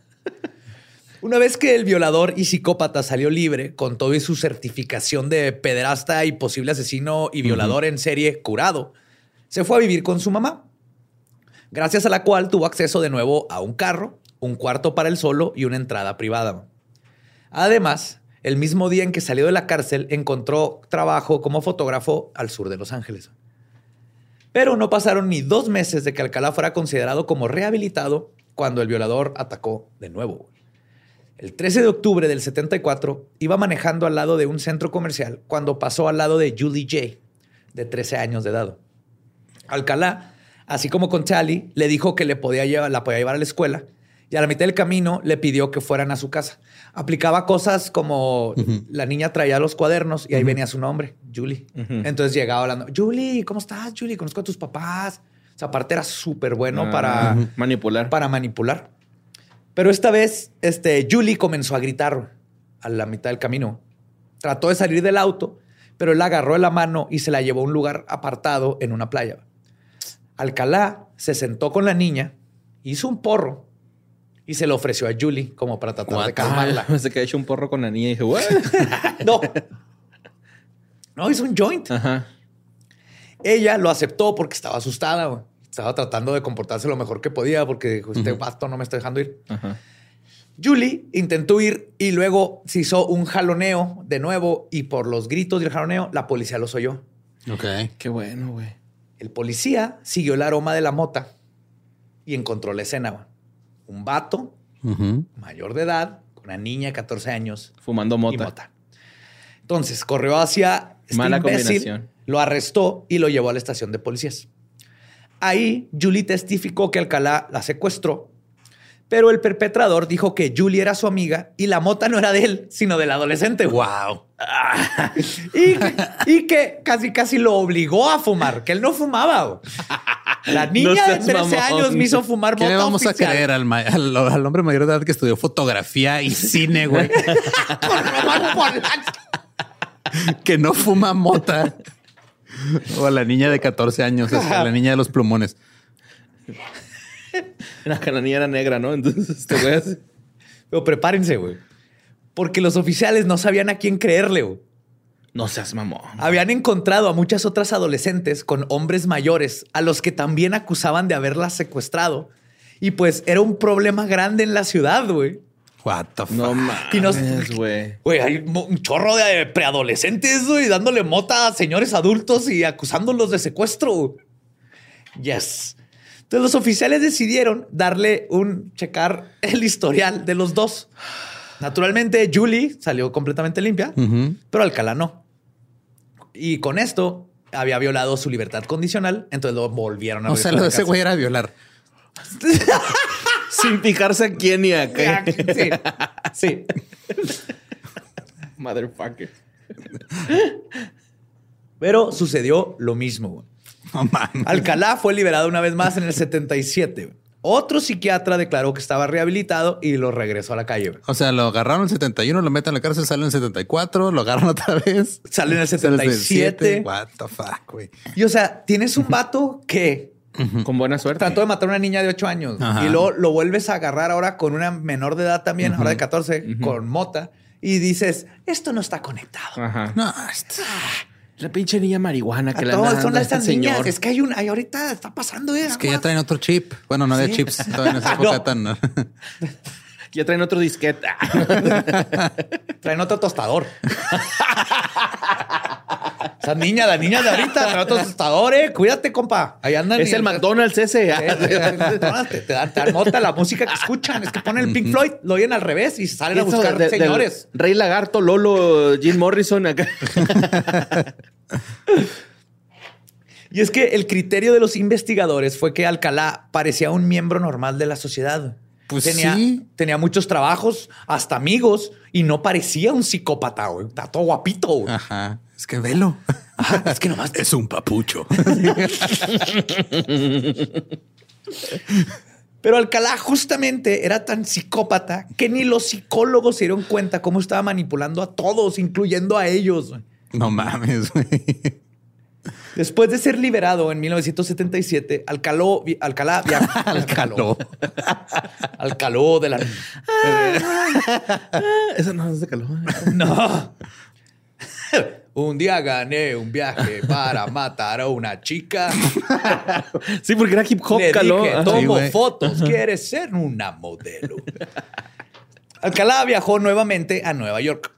Una vez que el violador y psicópata salió libre con todo y su certificación de pederasta y posible asesino y violador en serie curado, se fue a vivir con su mamá, gracias a la cual tuvo acceso de nuevo a un carro, un cuarto para él solo y una entrada privada. Además, el mismo día en que salió de la cárcel, encontró trabajo como fotógrafo al sur de Los Ángeles. Pero no pasaron ni dos meses de que Alcalá fuera considerado como rehabilitado cuando el violador atacó de nuevo. El 13 de octubre del 74 iba manejando al lado de un centro comercial cuando pasó al lado de Julie J, de 13 años de edad. Alcalá, así como con Tally, le dijo que le podía llevar, la podía llevar a la escuela y a la mitad del camino le pidió que fueran a su casa. Aplicaba cosas como la niña traía los cuadernos y ahí venía su nombre, Julie. Ujú. Entonces llegaba hablando, Julie, ¿cómo estás, Julie? Conozco a tus papás. O sea, aparte era súper bueno Ah, para, manipular. para manipular. Pero esta vez, este, Julie comenzó a gritar a la mitad del camino. Trató de salir del auto, pero él la agarró de la mano y se la llevó a un lugar apartado en una playa. Alcalá se sentó con la niña, hizo un porro y se lo ofreció a Julie como para tratar de calmarla. <laughs> Se quedó hecho un porro con la niña y dije, ¿what? <laughs> No. No, hizo un joint. Ajá. Ella lo aceptó porque estaba asustada. güey. Estaba tratando de comportarse lo mejor que podía porque dijo, este vato no me está dejando ir. Ajá. Julie intentó ir y luego se hizo un jaloneo de nuevo y por los gritos del jaloneo la policía los oyó. Ok. Qué bueno, güey. El policía siguió el aroma de la mota y encontró la escena. Un vato mayor de edad con una niña de 14 años Fumando y mota. mota. Entonces corrió hacia este Mala imbécil, combinación. lo arrestó y lo llevó a la estación de policías. Ahí Julie testificó que Alcalá la secuestró, pero el perpetrador dijo que Julie era su amiga y la mota no era de él, sino del adolescente. Wow. <laughs> Y, y que casi casi lo obligó a fumar, que él no fumaba. La niña de seas 13 mamón. años me hizo fumar ¿Qué le vamos a creer al, ma- al, al hombre mayor de edad que estudió fotografía y <laughs> cine, güey? Que no fuma mota. O a la niña de 14 años, es la niña de los plumones. La la niña era negra, ¿no? Entonces, este güey así- Pero prepárense, güey. Porque los oficiales no sabían a quién creerle, güey. No seas mamón. Habían encontrado a muchas otras adolescentes con hombres mayores a los que también acusaban de haberlas secuestrado. Y pues era un problema grande en la ciudad, güey. What the fuck? No mames, güey. Güey, hay un chorro de preadolescentes, güey, dándole mota a señores adultos y acusándolos de secuestro. Yes. Entonces los oficiales decidieron darle un checar el historial de los dos. Naturalmente, Julie salió completamente limpia, pero Alcalá no. Y con esto había violado su libertad condicional, entonces lo volvieron a O sea, lo de ese güey era violar. <laughs> Sin fijarse a quién ni a qué. Sí, sí. <laughs> Motherfucker. Pero sucedió lo mismo. mames. Alcalá fue liberado una vez más en el 77. Otro psiquiatra declaró que estaba rehabilitado y lo regresó a la calle. O sea, lo agarraron en el 71, lo meten en la cárcel, sale en el 74, lo agarran <laughs> otra vez. Sale en el 77. What the fuck, güey. Y o sea, tienes un vato que Con buena suerte. trató de matar a una niña de 8 años Ajá. y luego lo vuelves a agarrar ahora con una menor de edad también, ahora de 14, con mota. Y dices, esto no está conectado. Ajá. No, esto- La pinche niña marihuana que A le todos anda son estas este niñas. señor. Es que hay un, hay ahorita está pasando, eh. es que ya traen otro chip. Bueno, no había Sí. chips todavía en esa época no. <laughs> tan. <laughs> Ya traen otro disquete. <laughs> Traen otro tostador. <laughs> Esa niña, la niña de ahorita, trae otro tostador, eh. Cuídate, compa. Ahí andan. es y- el McDonald's ese. Te, te, te dan- te dan nota la música que escuchan. Es que ponen el Pink Floyd, lo oyen al revés y salen a buscar de- del señores. Rey Lagarto, Lolo, Jim Morrison acá. <laughs> Y es que el criterio de los investigadores fue que Alcalá parecía un miembro normal de la sociedad. Pues tenía, sí. tenía muchos trabajos, hasta amigos, y no parecía un psicópata, güey. Está todo guapito, güey. Ajá. Es que velo. Ajá, es que nomás <laughs> Es un papucho. <laughs> Pero Alcalá justamente era tan psicópata que ni los psicólogos se dieron cuenta cómo estaba manipulando a todos, incluyendo a ellos. No mames, güey. Después de ser liberado en 1977, Alcaló, vi- Alcalá viajó. <laughs> Alcaló. <laughs> Alcaló de la. <laughs> Eso no es de calor. No. Un día gané un viaje para matar a una chica. Sí, porque era hip hop, Le dije, Ajá. tomo Sí, güey. fotos, quieres ser una modelo. Alcalá viajó nuevamente a Nueva York.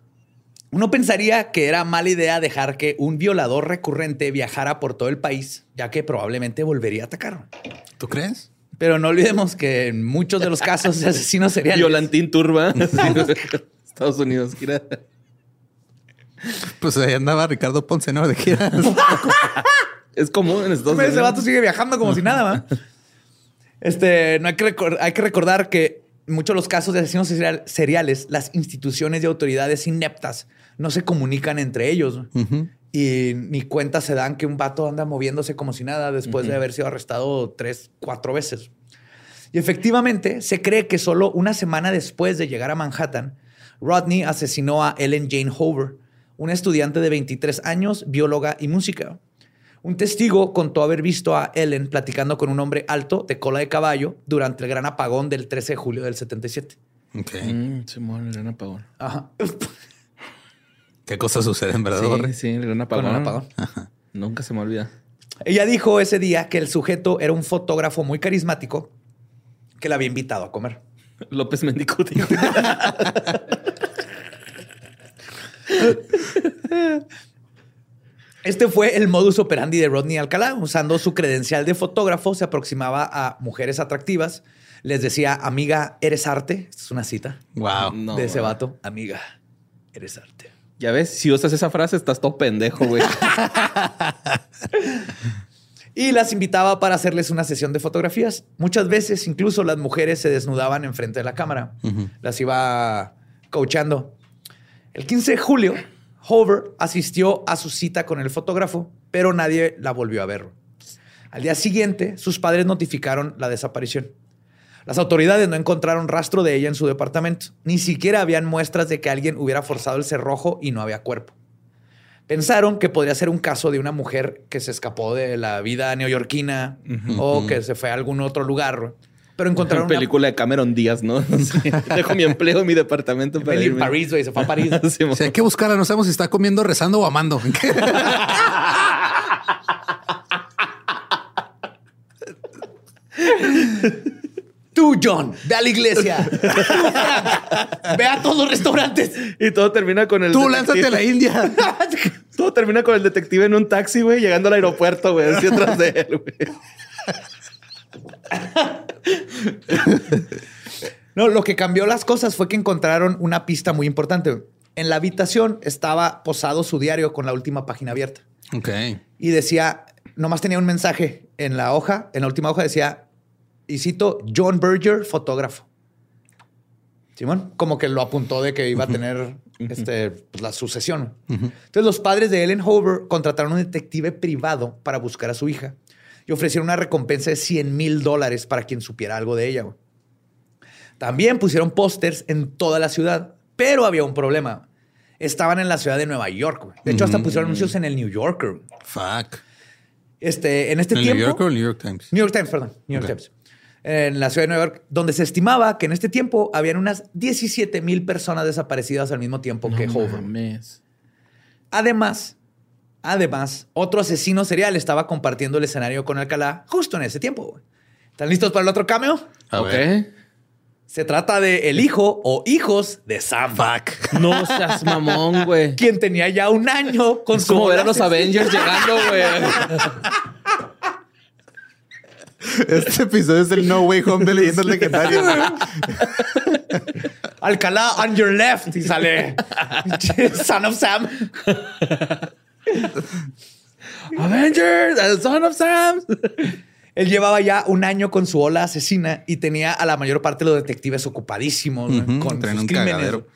Uno pensaría que era mala idea dejar que un violador recurrente viajara por todo el país, ya que probablemente volvería a atacar. ¿Tú crees? Pero no olvidemos que en muchos de los casos de asesinos seriales Violantín Turba. <laughs> <laughs> Estados Unidos. gira. Pues ahí andaba Ricardo Ponce, ¿no? De gira. <laughs> Es común en Estados Ese Unidos. vato sigue viajando como si nada, ¿va? Este, no hay que, hay que recordar que en muchos de los casos de asesinos serial- seriales, las instituciones y autoridades ineptas no se comunican entre ellos. Y ni cuenta se dan que un vato anda moviéndose como si nada después de haber sido arrestado tres, cuatro veces. Y efectivamente, se cree que solo una semana después de llegar a Manhattan, Rodney asesinó a Ellen Jane Hoover, una estudiante de 23 años, bióloga y música. Un testigo contó haber visto a Ellen platicando con un hombre alto de cola de caballo durante el gran apagón del 13 de julio del 77. Ok. Mm, Simón, el gran apagón. Ajá. <laughs> ¿Qué cosas suceden, verdad? Sí, sí, el gran apagón. Un apagón. Nunca se me olvida. Ella dijo ese día que el sujeto era un fotógrafo muy carismático que la había invitado a comer. <laughs> López Mendicuti. <laughs> Este fue el modus operandi de Rodney Alcalá. Usando su credencial de fotógrafo, se aproximaba a mujeres atractivas. Les decía, amiga, eres arte. Esta es una cita Wow. No, de ese vato. Amiga, eres arte. Ya ves, si usas esa frase, estás todo pendejo, güey. <laughs> Y las invitaba para hacerles una sesión de fotografías. Muchas veces, incluso las mujeres se desnudaban enfrente de la cámara. Las iba coachando. El 15 de julio, Hover asistió a su cita con el fotógrafo, pero nadie la volvió a ver. Al día siguiente, sus padres notificaron la desaparición. Las autoridades no encontraron rastro de ella en su departamento. Ni siquiera habían muestras de que alguien hubiera forzado el cerrojo y no había cuerpo. Pensaron que podría ser un caso de una mujer que se escapó de la vida neoyorquina o que se fue a algún otro lugar. Pero encontraron <laughs> Una película de Cameron Díaz, ¿no? <laughs> Sí. Dejo mi empleo en mi departamento para irme. París, güey. Se fue a París. <laughs> Sí, mo- Si hay que buscarla, no sabemos si está comiendo, rezando o amando. Tú, John, ve a la iglesia. Tú, <laughs> Frank, <laughs> ve a todos los restaurantes. Y todo termina con el. Tú detective- lánzate a la India. <laughs> Todo termina con el detective en un taxi, güey, llegando al aeropuerto, güey, así atrás de él, güey. No, lo que cambió las cosas fue que encontraron una pista muy importante. En la habitación estaba posado su diario con la última página abierta. Ok. Y decía, nomás tenía un mensaje en la hoja, en la última hoja decía, y cito, John Berger, fotógrafo. Simón, como que lo apuntó de que iba a tener este, pues, la sucesión. Entonces los padres de Ellen Hover contrataron un detective privado para buscar a su hija. y ofrecieron una recompensa de 100 mil dólares para quien supiera algo de ella. güey. También pusieron pósters en toda la ciudad, pero había un problema. Estaban en la ciudad de Nueva York. güey. De hecho, hasta pusieron anuncios en el New Yorker. Fuck. Este, en este ¿El tiempo. New Yorker o el New York Times? New York Times, perdón. New York. Times. En la ciudad de Nueva York, donde se estimaba que en este tiempo habían unas 17 mil personas desaparecidas al mismo tiempo que No mames. Además, además, otro asesino serial estaba compartiendo el escenario con Alcalá justo en ese tiempo. güey. ¿Están listos para el otro cameo? A ok. ver. Se trata de el hijo o hijos de Sam. Fuck. No seas mamón, güey. Quien tenía ya un año con Es su como ver a los. Avengers llegando, güey. <laughs> Este episodio es el No Way Home de leyendas legendarias. <laughs> Alcalá on your left y sale <laughs> Son of Sam. Avengers, the Son of Sam. Él llevaba ya un año con su ola asesina y tenía a la mayor parte de los detectives ocupadísimos güey, Ujú, con sus crímenes. cagadero.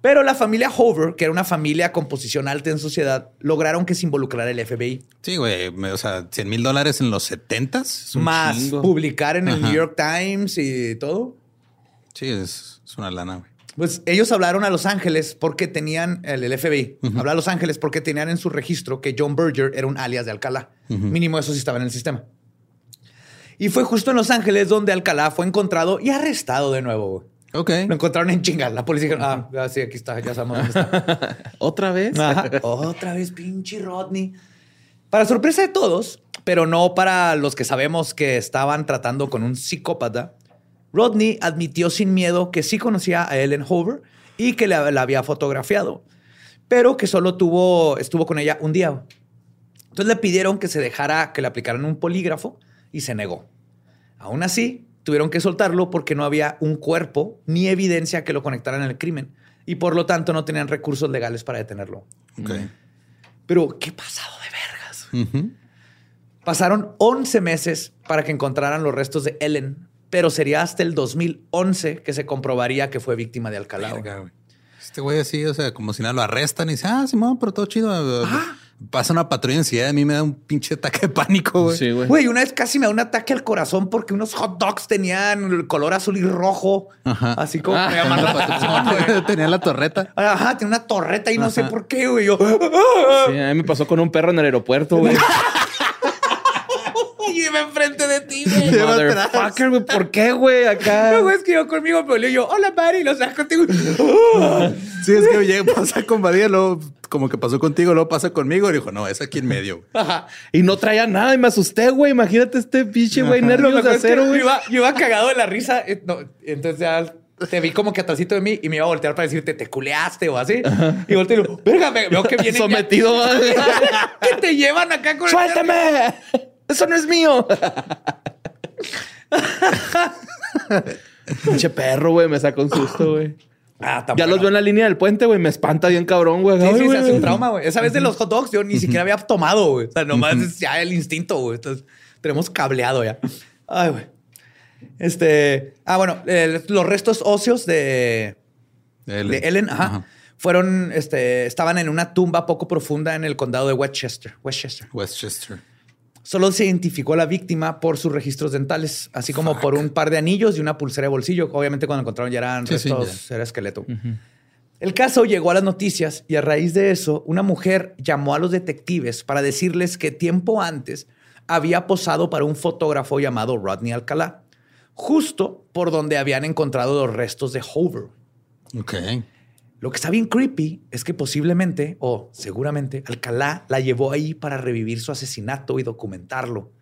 Pero la familia Hover, que era una familia con posición alta en sociedad, lograron que se involucrara el FBI. Sí, güey. O sea, 100 mil dólares en los 70 s un Más chingo. publicar en el Ajá. New York Times y todo. Sí, es, es una lana, güey. Pues ellos hablaron a Los Ángeles porque tenían, el, el FBI, habló a Los Ángeles porque tenían en su registro que John Berger era un alias de Alcalá. Mínimo eso sí estaba en el sistema. Y fue justo en Los Ángeles donde Alcalá fue encontrado y arrestado de nuevo. Ok. Lo encontraron en chingas. La policía dijo, ah, ah, sí, aquí está, ya sabemos dónde está. <laughs> ¿Otra vez? Ajá. Otra vez, pinche Rodney. Para sorpresa de todos, pero no para los que sabemos que estaban tratando con un psicópata, Rodney admitió sin miedo que sí conocía a Ellen Hoover y que la, la había fotografiado, pero que solo tuvo, estuvo con ella un día. Entonces le pidieron que se dejara que le aplicaran un polígrafo y se negó. Aún así, tuvieron que soltarlo porque no había un cuerpo ni evidencia que lo conectaran al crimen y por lo tanto no tenían recursos legales para detenerlo. Ok. Pero, ¿qué pasado de vergas? Pasaron 11 meses para que encontraran los restos de Ellen, pero sería hasta el 2011 que se comprobaría que fue víctima de Alcalá. Este güey así, o sea, como si nada lo arrestan y dice, ah, Simón, pero todo chido. Pasa una patrulla en ciudad, a mí me da un pinche ataque de pánico, güey. Sí, güey. Güey, una vez casi me da un ataque al corazón porque unos hot dogs tenían el color azul y rojo. Ajá. Así como Ah. me llaman la atención. <laughs> Tenía la torreta. Ajá, tiene una torreta y no sé por qué, güey. Yo, Sí, a mí me pasó con un perro en el aeropuerto, güey. <laughs> y iba enfrente de ti, güey. Lleva atrás. Motherfucker, güey. ¿Por qué, güey? Acá. <laughs> Luego escribió conmigo, pero le yo, hola, Mari, lo saco contigo. <laughs> Sí, es que llega, pasa con Badía, luego como que pasó contigo, luego pasa conmigo. Y dijo, no, es aquí en medio. güey. Ajá. Y no traía nada y me asusté, güey. Imagínate este pinche, güey, Lo nervios de es que acero, yo güey. iba, yo iba cagado de la risa. eh, no, entonces ya te vi como que atrásito de mí y me iba a voltear para decirte, te culeaste o así. Y volteo y digo, verga, me- veo que vienen. ya- Sometido, <laughs> güey. que te llevan acá con el- ¡Suéltame! ¡Eso no es mío! <laughs> Pinche perro, güey. Me sacó un susto, güey. Ah, Ya los veo en la línea del puente, güey. Me espanta bien cabrón, güey. Sí, Ay, sí, se hace un trauma, güey. Esa vez de los hot dogs yo ni siquiera había tomado, güey. O sea, nomás es ya el instinto, güey. Entonces, tenemos cableado ya. Ay, güey. Este... Ah, bueno, los restos óseos de... Ellen. de Ellen, ajá, fueron, este, estaban en una tumba poco profunda en el condado de Westchester. Westchester. Westchester. Solo se identificó a la víctima por sus registros dentales, así como por un par de anillos y una pulsera de bolsillo. Obviamente cuando encontraron ya eran Sí, sí, restos, era esqueleto. El caso llegó a las noticias y a raíz de eso, una mujer llamó a los detectives para decirles que tiempo antes había posado para un fotógrafo llamado Rodney Alcalá, justo por donde habían encontrado los restos de Hoover. Ok. Lo que está bien creepy es que posiblemente, o seguramente, Alcalá la llevó ahí para revivir su asesinato y documentarlo,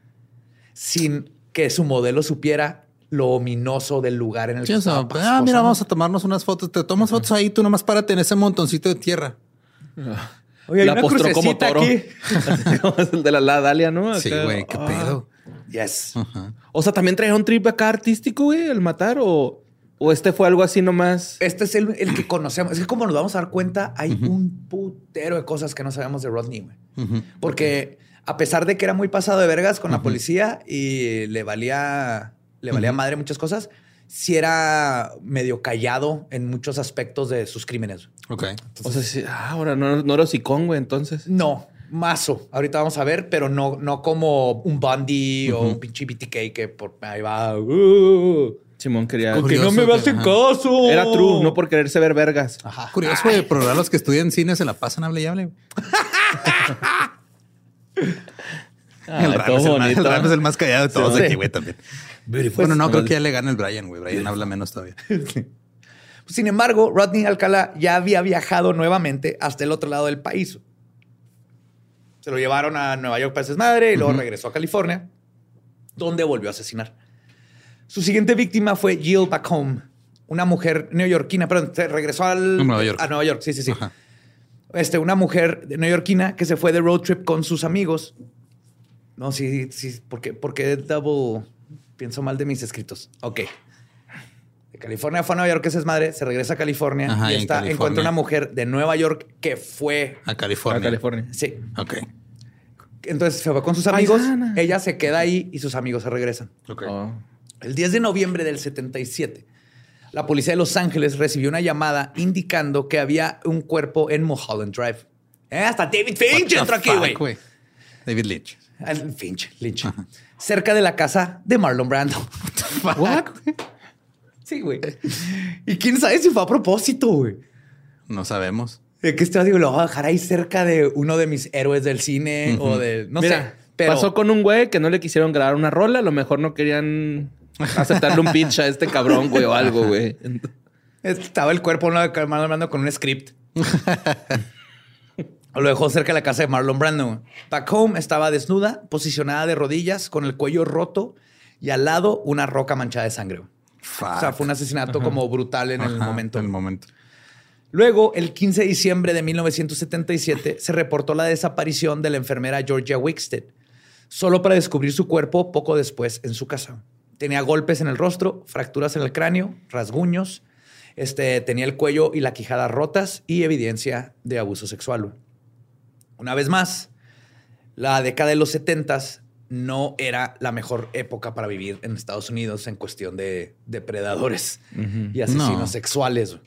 sin que su modelo supiera lo ominoso del lugar en el Sí, que estaba ah, mira, vamos a tomarnos unas fotos. Te tomas fotos ahí, tú nomás párate en ese montoncito de tierra. Oye, hay la una postró como toro. el <laughs> de la, la Dalia, ¿no? Sí, güey, qué Ah. pedo. Yes. O sea, ¿también traía un trip acá artístico, güey, el matar? ¿O, o este fue algo así nomás? Este es el, el que <clears throat> conocemos. Es que como nos vamos a dar cuenta, hay un putero de cosas que no sabemos de Rodney, güey. Porque a pesar de que era muy pasado de vergas con la policía y le valía, le valía madre muchas cosas, sí era medio callado en muchos aspectos de sus crímenes. Ok. O sea, sí, ah, ahora no, no era hocicón, güey, entonces. No, mazo. Ahorita vamos a ver, pero no, no como un Bundy o un pinche BTK que por ahí va. Simón quería. con que no me que- ajá. caso. Era true, no por quererse ver vergas. Ajá. Curioso, güey, pero ahora los que estudian cine se la pasan hable y hable. Ay, el, Ram todo es el, más, el Ram es el más callado de todos Sí. aquí, güey, también. Bueno, no, creo que ya le gana el Brian, güey. Brian habla menos todavía. <laughs> Sin embargo, Rodney Alcalá ya había viajado nuevamente hasta el otro lado del país. Se lo llevaron a Nueva York para madre y luego regresó a California, donde volvió a asesinar. Su siguiente víctima fue Jill Bacome, una mujer neoyorquina, perdón, se regresó al, A Nueva York. A Nueva York, sí, sí, sí. Ajá. Este, una mujer neoyorquina que se fue de road trip con sus amigos. No, sí, sí, porque, porque double pienso mal de mis escritos. Ok. De California fue a Nueva York, esa es madre, se regresa a California Ajá, y y en está, California. encuentra una mujer de Nueva York que fue. A A California. California. Sí. Ok. Entonces se fue con sus amigos, ella se queda ahí y sus amigos se regresan. Ok. Oh. El 10 de noviembre del 77, la policía de Los Ángeles recibió una llamada indicando que había un cuerpo en Mulholland Drive. Eh, hasta David Finch entró aquí, güey. David Lynch. Finch, Lynch. Cerca de la casa de Marlon Brando. What? Sí, güey. Y quién sabe si fue a propósito, güey. No sabemos. De que este digo, lo voy a dejar ahí cerca de uno de mis héroes del cine o de. No Mira, sé. Pero pasó con un güey que no le quisieron grabar una rola. A lo mejor no querían aceptarle un pitch a este cabrón, güey, o algo, güey. estaba el cuerpo ¿no? de Marlon Brando con un script. Lo dejó cerca de la casa de Marlon Brando. Back home estaba desnuda, posicionada de rodillas, con el cuello roto y al lado una roca manchada de sangre. O sea, fue un asesinato como brutal en el momento. En el momento. Luego, el 15 de diciembre de 1977, se reportó la desaparición de la enfermera Georgia Wickstead, solo para descubrir su cuerpo poco después en su casa. Tenía golpes en el rostro, fracturas en el cráneo, rasguños, este, tenía el cuello y la quijada rotas y evidencia de abuso sexual. Una vez más, la década de los 70 no era la mejor época para vivir en Estados Unidos en cuestión de depredadores y asesinos No. sexuales.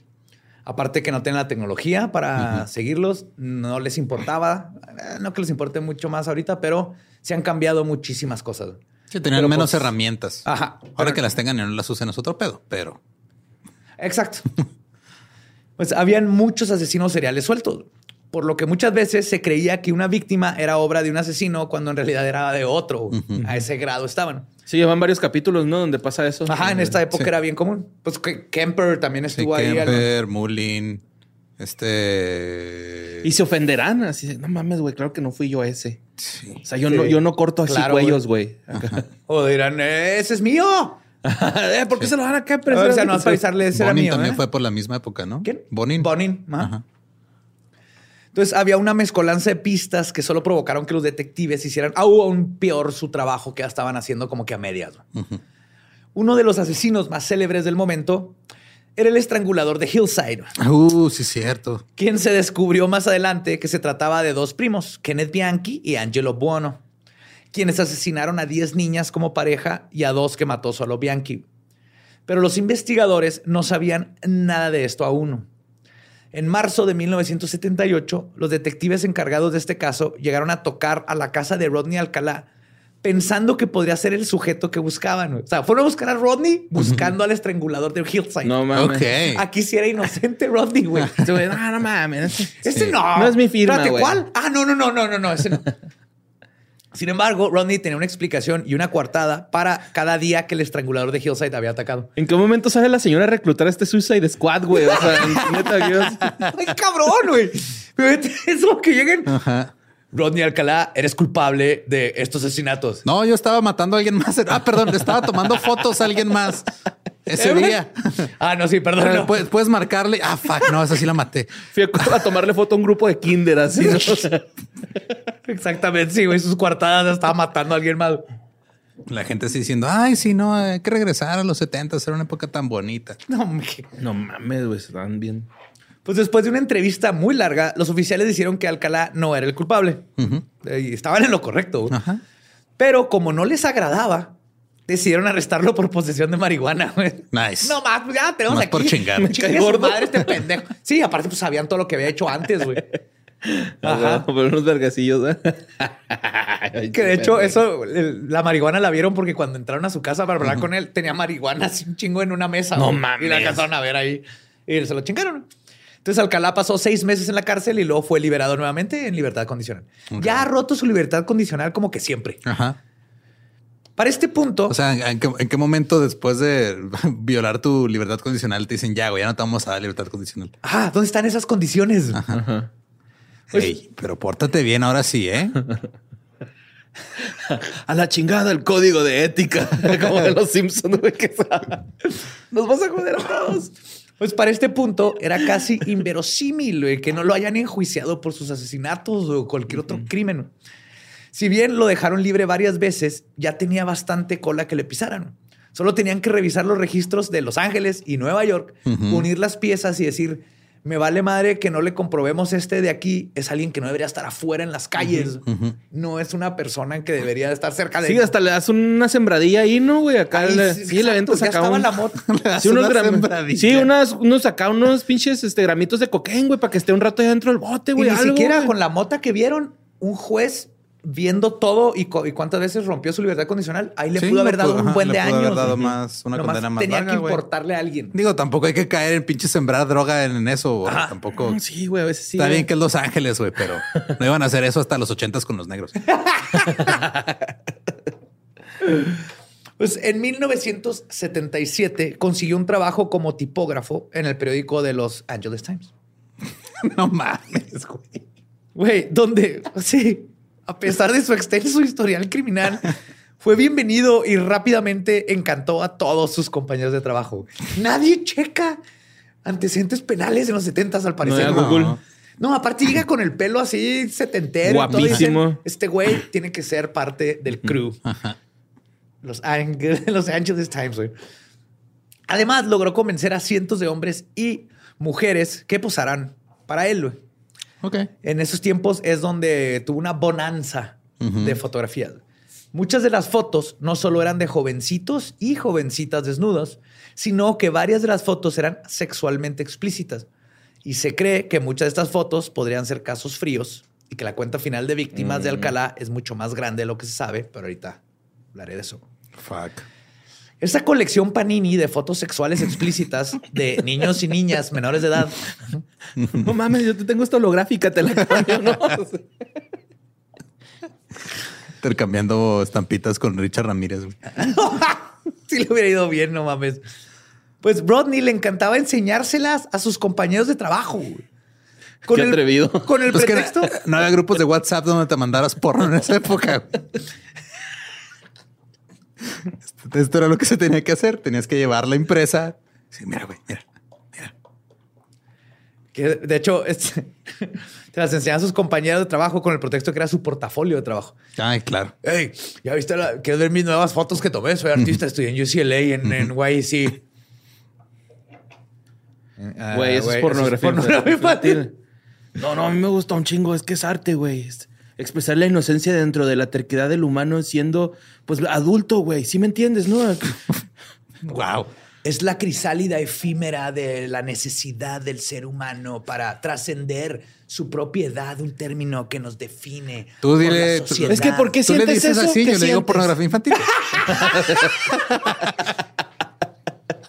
Aparte que no tienen la tecnología para seguirlos, no les importaba, eh, no que les importe mucho más ahorita, pero se han cambiado muchísimas cosas. Sí, tenían Pero, menos pues, herramientas. Ajá. Ahora Pero- que las tengan y no las usen es otro pedo, pero Exacto. <laughs> Pues habían muchos asesinos seriales sueltos, por lo que muchas veces se creía que una víctima era obra de un asesino cuando en realidad era de otro. A ese grado estaban. Sí, llevan varios capítulos, ¿no? Donde pasa eso. Ajá, en esta época Sí. era bien común. Pues que Kemper también sí, estuvo ahí. Kemper, Mullin, este... Y se ofenderán. Así, de, no mames, güey, claro que no fui yo ese. Sí. O sea, yo, Sí. no, yo no corto así Claro, cuellos, güey. Acá. O dirán, ese es mío. <laughs> Eh, ¿Por qué se lo dan a Kemper? A ver, o sea, no vas a avisarle, ese era Bonin mío. también ¿eh? fue por la misma época, ¿no? ¿Quién? Bonin. Bonin. ajá. Ajá. Entonces había una mezcolanza de pistas que solo provocaron que los detectives hicieran aún peor su trabajo que ya estaban haciendo como que a medias. Uno de los asesinos más célebres del momento era el estrangulador de Hillside, Uh, sí, cierto. quien se descubrió más adelante que se trataba de dos primos, Kenneth Bianchi y Angelo Buono, quienes asesinaron a 10 niñas como pareja y a dos que mató solo Bianchi. Pero los investigadores no sabían nada de esto aún. En marzo de 1978, los detectives encargados de este caso llegaron a tocar a la casa de Rodney Alcalá pensando que podría ser el sujeto que buscaban. O sea, fueron a buscar a Rodney buscando al estrangulador de Hillside. No mames. Aquí sí era inocente Rodney, güey. <laughs> No, no mames. Ese Sí. no. No es mi firma, Espérate, güey. ¿cuál? Ah, no, no, no, no, no, no, ese no. <laughs> Sin embargo, Rodney tenía una explicación y una coartada para cada día que el estrangulador de Hillside había atacado. ¿En qué momento sale la señora a reclutar a este Suicide Squad, güey? O sea, <laughs> neta, Dios. ¡Ay, cabrón, güey! Eso que lleguen. Ajá. Rodney Alcalá, eres culpable de estos asesinatos. No, yo estaba matando a alguien más. Ah, perdón, le estaba tomando fotos a alguien más ese <laughs> ¿Eh, día. Ah, no, sí, perdón. no. ¿Puedes, puedes marcarle. Ah, fuck, no, esa sí la maté. Fui a, a tomarle foto a un grupo de kinder así, <laughs> Exactamente, sí, güey. Sus coartadas estaba matando a alguien más. La gente así diciendo, ay, sí, no, hay que regresar a los 70, era una época tan bonita. No, hombre. no mames, güey, están bien. Pues después de una entrevista muy larga, los oficiales dijeron que Alcalá no era el culpable. Eh, Y estaban en lo correcto. Pero como no les agradaba, decidieron arrestarlo por posesión de marihuana. güey. Nice. No más, pues ya tenemos Nomás aquí. por chingar. <laughs> Me chingue su madre este pendejo. Sí, aparte pues sabían todo lo que había hecho antes, güey. <laughs> Ajá. Por unos vergacillos. ¿eh? <laughs> Que de hecho, eso, la marihuana la vieron porque cuando entraron a su casa para hablar con él, tenía marihuana así un chingo en una mesa. No güey. Y mames. la alcanzaron a ver ahí. Y se lo chingaron. Entonces Alcalá pasó seis meses en la cárcel y luego fue liberado nuevamente en libertad condicional. Ya ha roto su libertad condicional como que siempre. Ajá. Para este punto, O sea, ¿en qué, en qué momento después de <laughs> violar tu libertad condicional te dicen ya, güey, ya no te vamos a dar libertad condicional? ah, ¿dónde están esas condiciones? Ajá. Pues- Ey, pero pórtate bien ahora sí, ¿eh? <laughs> A la chingada el código de ética. <laughs> Como de los Simpsons, güey, que nos vas a joder a todos. Pues para este punto era casi inverosímil que no lo hayan enjuiciado por sus asesinatos o cualquier otro crimen. Si bien lo dejaron libre varias veces, ya tenía bastante cola que le pisaran. Solo tenían que revisar los registros de Los Ángeles y Nueva York, unir las piezas y decir, me vale madre que no le comprobemos este de aquí, es alguien que no debería estar afuera en las calles. No es una persona que debería estar cerca de... Sí, hasta le das una sembradilla ahí, ¿no, güey? Acá Ahí, le, sí, sí, le acá estaba un- la <laughs> das Sí, unos, una sí unas, unos acá, unos pinches este, gramitos de cocaína, güey, para que esté un rato ahí dentro del bote, Y güey. ni algo, siquiera güey. con la mota que vieron, un juez viendo todo y, cuántas veces rompió su libertad condicional, ahí le Sí, pudo haber dado pudo- un buen le de pudo haber años. dado más- una Nomás condena más Tenía larga, que importarle a alguien. Digo, tampoco hay que caer en pinche sembrar droga en eso. Tampoco. Mm, Sí, güey, a veces sí. Está bien que es Los Ángeles, güey, pero no iban a hacer eso hasta los ochentas con los negros. <laughs> Pues en 1977 consiguió un trabajo como tipógrafo en el periódico de Los Angeles Times. <laughs> no mames, güey. Güey, donde, sí, a pesar de su extenso historial criminal, <laughs> fue bienvenido y rápidamente encantó a todos sus compañeros de trabajo. Nadie checa antecedentes penales en los 70 al parecer. No, Google. No, aparte llega con el pelo así setentero. y todo, y dicen, Guapísimo. este güey tiene que ser parte del crew. Los, Ang- <laughs> los Angeles Times, güey. Además, logró convencer a cientos de hombres y mujeres que posarán para él, güey. Ok. En esos tiempos es donde tuvo una bonanza de fotografías. Muchas de las fotos no solo eran de jovencitos y jovencitas desnudos, sino que varias de las fotos eran sexualmente explícitas. Y se cree que muchas de estas fotos podrían ser casos fríos y que la cuenta final de víctimas de Alcalá es mucho más grande de lo que se sabe, pero ahorita hablaré de eso. Fuck. Esta colección Panini de fotos sexuales explícitas de niños y niñas menores de edad No mames, yo te tengo esta holográfica, te la cambio, ¿no? Intercambiando estampitas con Richard Ramírez. si <laughs> le hubiera ido bien, no mames. Pues Rodney le encantaba enseñárselas a sus compañeros de trabajo. Con Qué el- atrevido. Con el Pues que pretexto. no había grupos de WhatsApp donde te mandaras porno en esa época. <laughs> Esto- era lo que se tenía que hacer. Tenías que llevar la impresa. Sí, mira, güey, mira. que de hecho, este, <laughs> se las enseñaba a sus compañeros de trabajo con el pretexto que era su portafolio de trabajo. Ay, claro. Hey, ya viste, la, ¿quieres ver mis nuevas fotos que tomé? Soy artista, <laughs> estudié en UCLA, en, en YC. Ah, Güey, eso es pornografía. infantil. No, no, a mí me gusta un chingo. Es que es arte, güey. Es expresar la inocencia dentro de la terquedad del humano siendo, pues, adulto, güey. ¿Sí me entiendes, no? <laughs> Wow. Es la crisálida efímera de la necesidad del ser humano para trascender su propiedad, un término que nos define. Tú por dile- la tú- sociedad. Es que, ¿por qué Tú le sientes dices eso? así, ¿Qué yo le digo sientes? pornografía infantil. <laughs>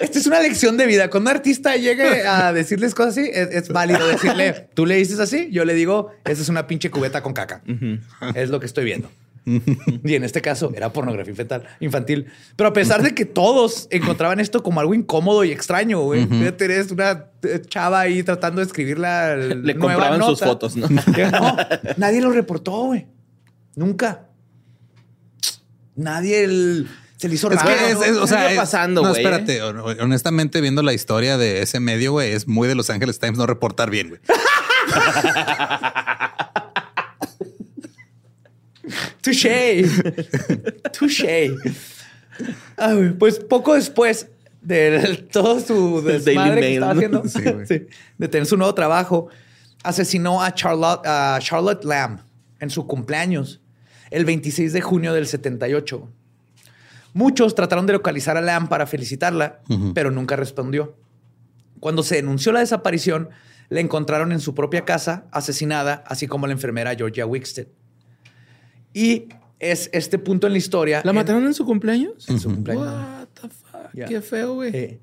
Esta es una lección de vida. Cuando un artista llegue a <laughs> decirles cosas así, es, es válido decirle, tú le dices así, yo le digo, esa es una pinche cubeta con caca. Es lo que estoy viendo. <laughs> y en este caso era pornografía infantil, infantil. Pero a pesar de que todos encontraban esto como algo incómodo y extraño, güey. Eres una eh, chava ahí tratando de escribir la Le nueva compraban sus fotos, ¿no? <laughs> No, nadie lo reportó, güey. Nunca. Nadie el- se le hizo Es raro. que es, es- o ¿qué sea, pasando, no, espérate. hon- Honestamente, viendo la historia de ese medio, güey, es muy de Los Ángeles Times no reportar bien, güey. <laughs> Touché. <laughs> Touché. Ah, Pues poco después de <laughs> todo su desmadre Daily que estaba haciendo, Sí, sí, de tener su nuevo trabajo, asesinó a Charlotte, a Charlotte Lamb en su cumpleaños, el 26 de junio del 78. Muchos trataron de localizar a Lamb para felicitarla, pero nunca respondió. Cuando se denunció la desaparición, la encontraron en su propia casa, asesinada, así como la enfermera Georgia Wickstead. Y es este punto en la historia. ¿La mataron en su cumpleaños? En su cumpleaños. What the fuck? Ya. Qué feo, güey. Eh,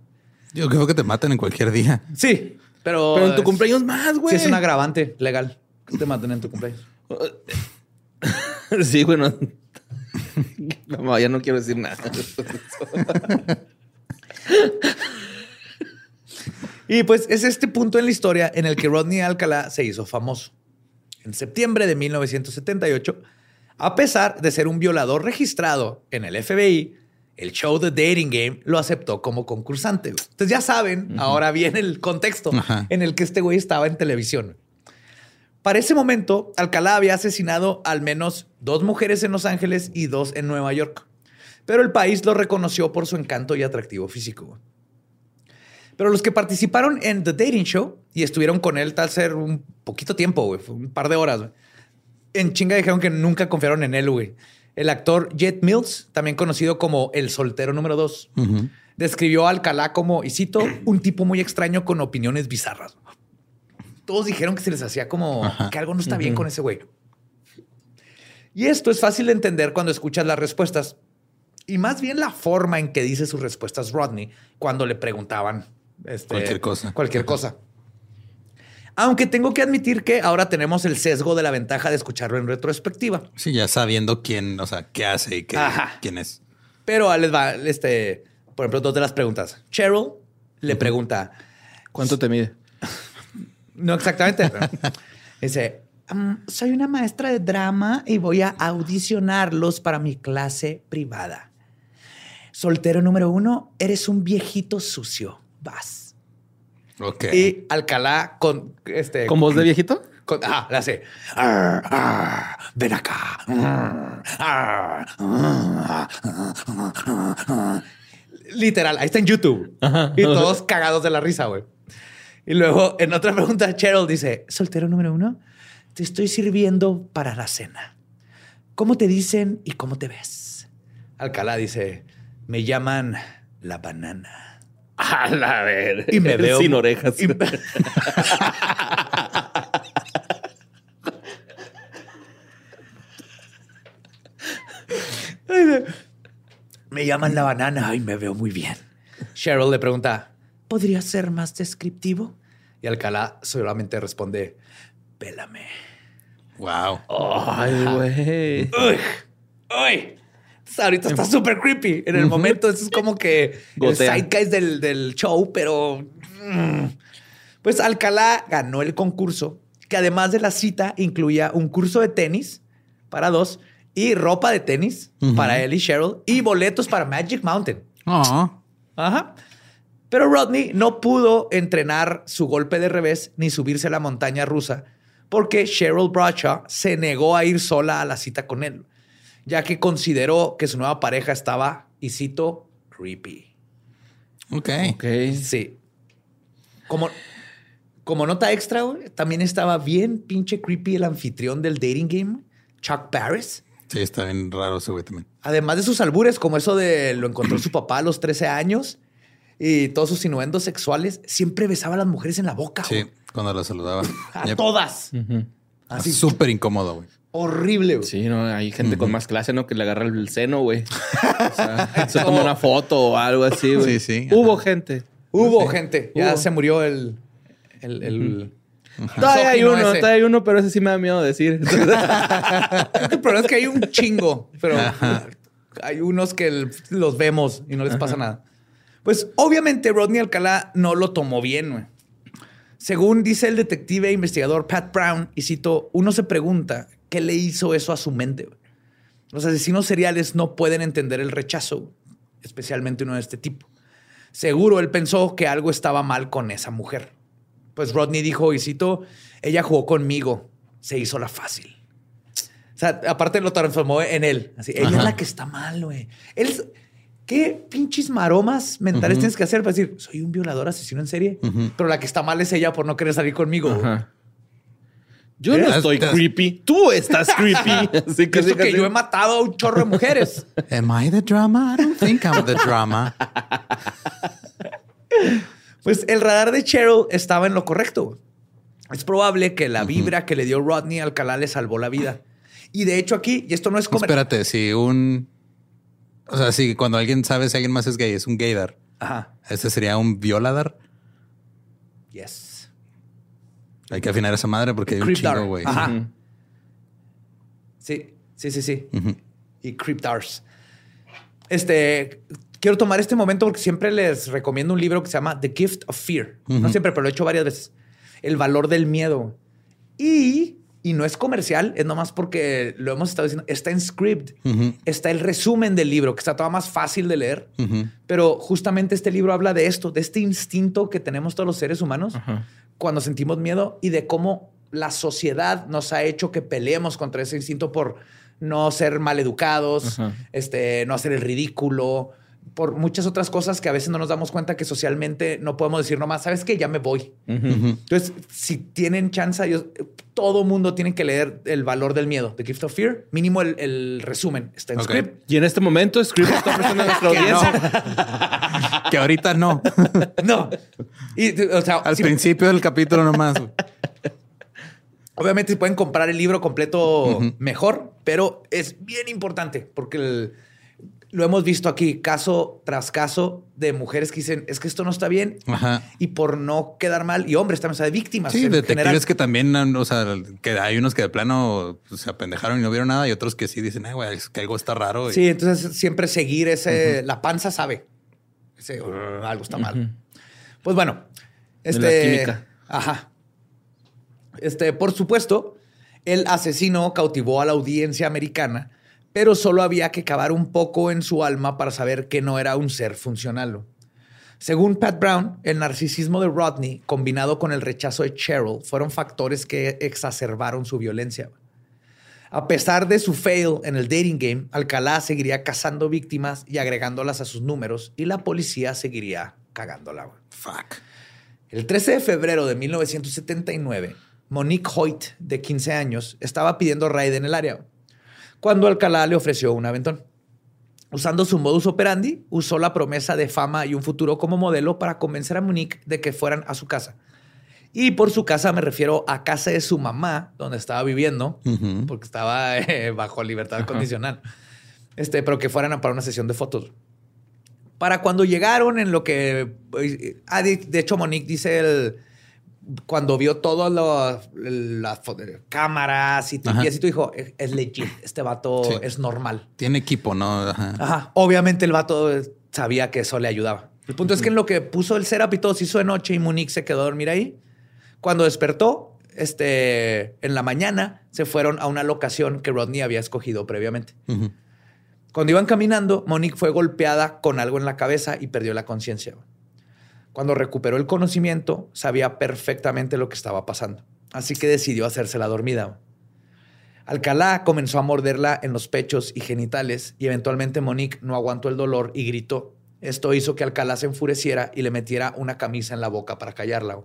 Yo creo que te matan en cualquier día. sí, pero. Pero en tu es- cumpleaños más, güey. Sí, es un agravante legal que te maten en tu cumpleaños. <laughs> Sí, bueno. <laughs> No, ya no quiero decir nada. <laughs> Y pues es este punto en la historia en el que Rodney Alcalá se hizo famoso. En septiembre de 1978, a pesar de ser un violador registrado en el FBI, el show The Dating Game lo aceptó como concursante. Entonces ya saben, ahora viene el contexto en el que este güey estaba en televisión. Para ese momento, Alcalá había asesinado al menos dos mujeres en Los Ángeles y dos en Nueva York. Pero el país lo reconoció por su encanto y atractivo físico. Pero los que participaron en The Dating Show y estuvieron con él tal ser un poquito tiempo, güey, fue un par de horas, güey. En chinga dijeron que nunca confiaron en él, güey. El actor Jet Mills, también conocido como el soltero número dos, describió a Alcalá como, y cito, un tipo muy extraño con opiniones bizarras. Todos dijeron que se les hacía como Ajá. que algo no está bien con ese güey. Y esto es fácil de entender cuando escuchas las respuestas. Y más bien la forma en que dice sus respuestas Rodney cuando le preguntaban este, Cualquier cosa. Cualquier cosa. Aunque tengo que admitir que ahora tenemos el sesgo de la ventaja de escucharlo en retrospectiva. Sí, ya sabiendo quién, o sea, qué hace y qué, Ajá. quién es. Pero les va, este, por ejemplo, dos de las preguntas. Cheryl le pregunta, ¿Cuánto te mide? No exactamente, <laughs> dice, "Mm, soy una maestra de drama y voy a audicionarlos para mi clase privada. Soltero número uno, eres un viejito sucio. Vas. Ok. Y Alcalá con este. ¿Con voz de viejito? con- ah, la hace. "Arr, arr, ven acá. Arr, arr, arr, arr". Literal, ahí está en YouTube. Y todos cagados de la risa, güey. Y luego en otra pregunta, Cheryl dice: Soltero número uno, te estoy sirviendo para la cena. ¿Cómo te dicen y cómo te ves? Alcalá dice: Me llaman la banana. A la ver. Y me <laughs> veo sin orejas. y- me <laughs> <laughs> llaman la banana y me veo muy bien. Cheryl le pregunta, ¿podría ser más descriptivo? Y Alcalá solamente responde, pélame. Wow. Ay, güey. Uy, uy. Entonces, ahorita está súper creepy. En el momento, eso es como que el Gotea. zeitgeist del, del show, pero. mm. Pues Alcalá ganó el concurso, que además de la cita incluía un curso de tenis para dos y ropa de tenis para él y Cheryl y boletos para Magic Mountain. Oh, Ajá. Pero Rodney no pudo entrenar su golpe de revés ni subirse a la montaña rusa porque Cheryl Bradshaw se negó a ir sola a la cita con él, ya que consideró que su nueva pareja estaba, y cito, creepy. ok. Ok. Sí. Como, como nota extra, también estaba bien pinche creepy el anfitrión del dating game, Chuck Barris. Sí, está bien raro ese güey también. Además de sus albures, como eso de lo encontró su papá a los 13 años y todos sus innuendos sexuales, siempre besaba a las mujeres en la boca. Sí, güey. cuando la saludaba. A Yep. todas. Ujú. Así, Súper incómodo, güey. horrible. güey. Sí, no, hay gente con más clase, ¿no? Que le agarra el seno, güey. <laughs> O sea, se toma una foto o algo así, güey. Sí, sí, Hubo ajá. gente. Hubo Sí. gente. Ya Hubo. se murió el... el, el- Todavía hay uno, ese. todavía hay uno, pero ese sí me da miedo decir. <laughs> <laughs> El problema es que hay un chingo, pero hay unos que el- los vemos y no les pasa nada. Pues obviamente Rodney Alcalá no lo tomó bien, güey. Según dice el detective e investigador Pat Brown, y cito, uno se pregunta qué le hizo eso a su mente. güey? Los asesinos seriales no pueden entender el rechazo, güey, especialmente uno de este tipo. Seguro él pensó que algo estaba mal con esa mujer. Pues Rodney dijo, y cito, ella jugó conmigo, se hizo la fácil. O sea, aparte lo transformó en él. Así, ella Ajá. es la que está mal, güey. Él ¿Qué pinches maromas mentales tienes que hacer para decir, soy un violador asesino en serie? Pero la que está mal es ella por no querer salir conmigo. Ajá. Yo ¿Eh? no estoy Estás- creepy. Tú estás creepy. <laughs> Así Que eso que yo he matado a un chorro de mujeres. <laughs> Am I the drama? I don't think I'm the drama. <laughs> Pues el radar de Cheryl estaba en lo correcto. Es probable que la vibra que le dio Rodney Alcalá le salvó la vida. Y de hecho aquí, y esto no es comercial. Espérate, si un... O sea, si cuando alguien sabe si alguien más es gay, es un gaydar. Ajá. Este sería un violadar. Yes. Hay que afinar esa madre porque hay un chingo, güey. Ajá. Sí, sí, sí, sí. Y Cryptars. Este, quiero tomar este momento porque siempre les recomiendo un libro que se llama The Gift of Fear. No siempre, pero lo he hecho varias veces. El valor del miedo. Y, y no es comercial, es nomás porque lo hemos estado diciendo, está en script. Está el resumen del libro, que está todo más fácil de leer. Pero justamente este libro habla de esto, de este instinto que tenemos todos los seres humanos cuando sentimos miedo y de cómo la sociedad nos ha hecho que peleemos contra ese instinto por no ser maleducados, este, no hacer el ridículo, por muchas otras cosas que a veces no nos damos cuenta que socialmente no podemos decir nomás, ¿sabes qué? Ya me voy. Ujú. Ujú. Entonces, si tienen chance, ellos- todo mundo tiene que leer El valor del miedo, The Gift of Fear. Mínimo el, el resumen está en Ok. script. Y en este momento, Script está ofreciendo a <laughs> nuestra audiencia. <laughs> Que ahorita no. <laughs> No. Y, o sea, Al si- principio del capítulo nomás. Obviamente si pueden comprar el libro completo Ujú. mejor, pero es bien importante porque el- lo hemos visto aquí caso tras caso de mujeres que dicen es que esto no está bien Ajá. y por no quedar mal y hombres también, o sea, de víctimas. Sí, en detectives general. que también, o sea, que hay unos que de plano pues, se apendejaron y no vieron nada y otros que sí dicen, ay, güey, es que algo está raro. y- Sí, entonces siempre seguir ese, la panza sabe, Ese, "Ugh, algo está mal. Pues bueno, este, la química. ajá. Este, por supuesto, el asesino cautivó a la audiencia americana, pero solo había que cavar un poco en su alma para saber que no era un ser funcional. Según Pat Brown, el narcisismo de Rodney combinado con el rechazo de Cheryl fueron factores que exacerbaron su violencia. A pesar de su fail en el dating game, Alcalá seguiría cazando víctimas y agregándolas a sus números y la policía seguiría cagándola. Fuck. El 13 de febrero de 1979, Monique Hoyt, de 15 años, estaba pidiendo raid en el área cuando Alcalá le ofreció un aventón. Usando su modus operandi, usó la promesa de fama y un futuro como modelo para convencer a Monique de que fueran a su casa. Y por su casa me refiero a casa de su mamá, donde estaba viviendo, Ujú. porque estaba eh, bajo libertad condicional. Este, pero que fueran a para una sesión de fotos. Para cuando llegaron en lo que... eh, ah, de, de hecho, Monique dice el... Cuando vio todas las cámaras y y tú dijo, es, es legit, este vato Sí. es normal. Tiene equipo, ¿no? Ajá. Ajá. Obviamente el vato sabía que eso le ayudaba. El punto es que en lo que puso el setup y todo se hizo de noche y Monique se quedó a dormir ahí. Cuando despertó, este, en la mañana, se fueron a una locación que Rodney había escogido previamente. Cuando iban caminando, Monique fue golpeada con algo en la cabeza y perdió la conciencia. Cuando recuperó el conocimiento, sabía perfectamente lo que estaba pasando. Así que decidió hacerse la dormida. Alcalá comenzó a morderla en los pechos y genitales y eventualmente Monique no aguantó el dolor y gritó. Esto hizo que Alcalá se enfureciera y le metiera una camisa en la boca para callarla.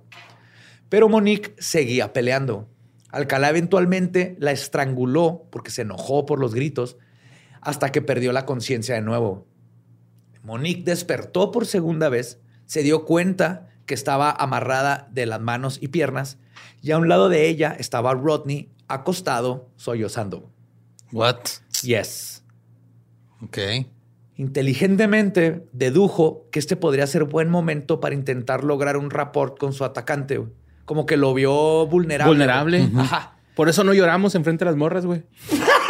Pero Monique seguía peleando. Alcalá eventualmente la estranguló porque se enojó por los gritos hasta que perdió la conciencia de nuevo. Monique despertó por segunda vez, se dio cuenta que estaba amarrada de las manos y piernas y a un lado de ella estaba Rodney acostado, sollozando. What? Yes. Ok. Inteligentemente dedujo que este podría ser buen momento para intentar lograr un rapport con su atacante. güey. Como que lo vio vulnerable. Vulnerable. güey. Ajá. Por eso no lloramos enfrente de las morras, güey. <laughs>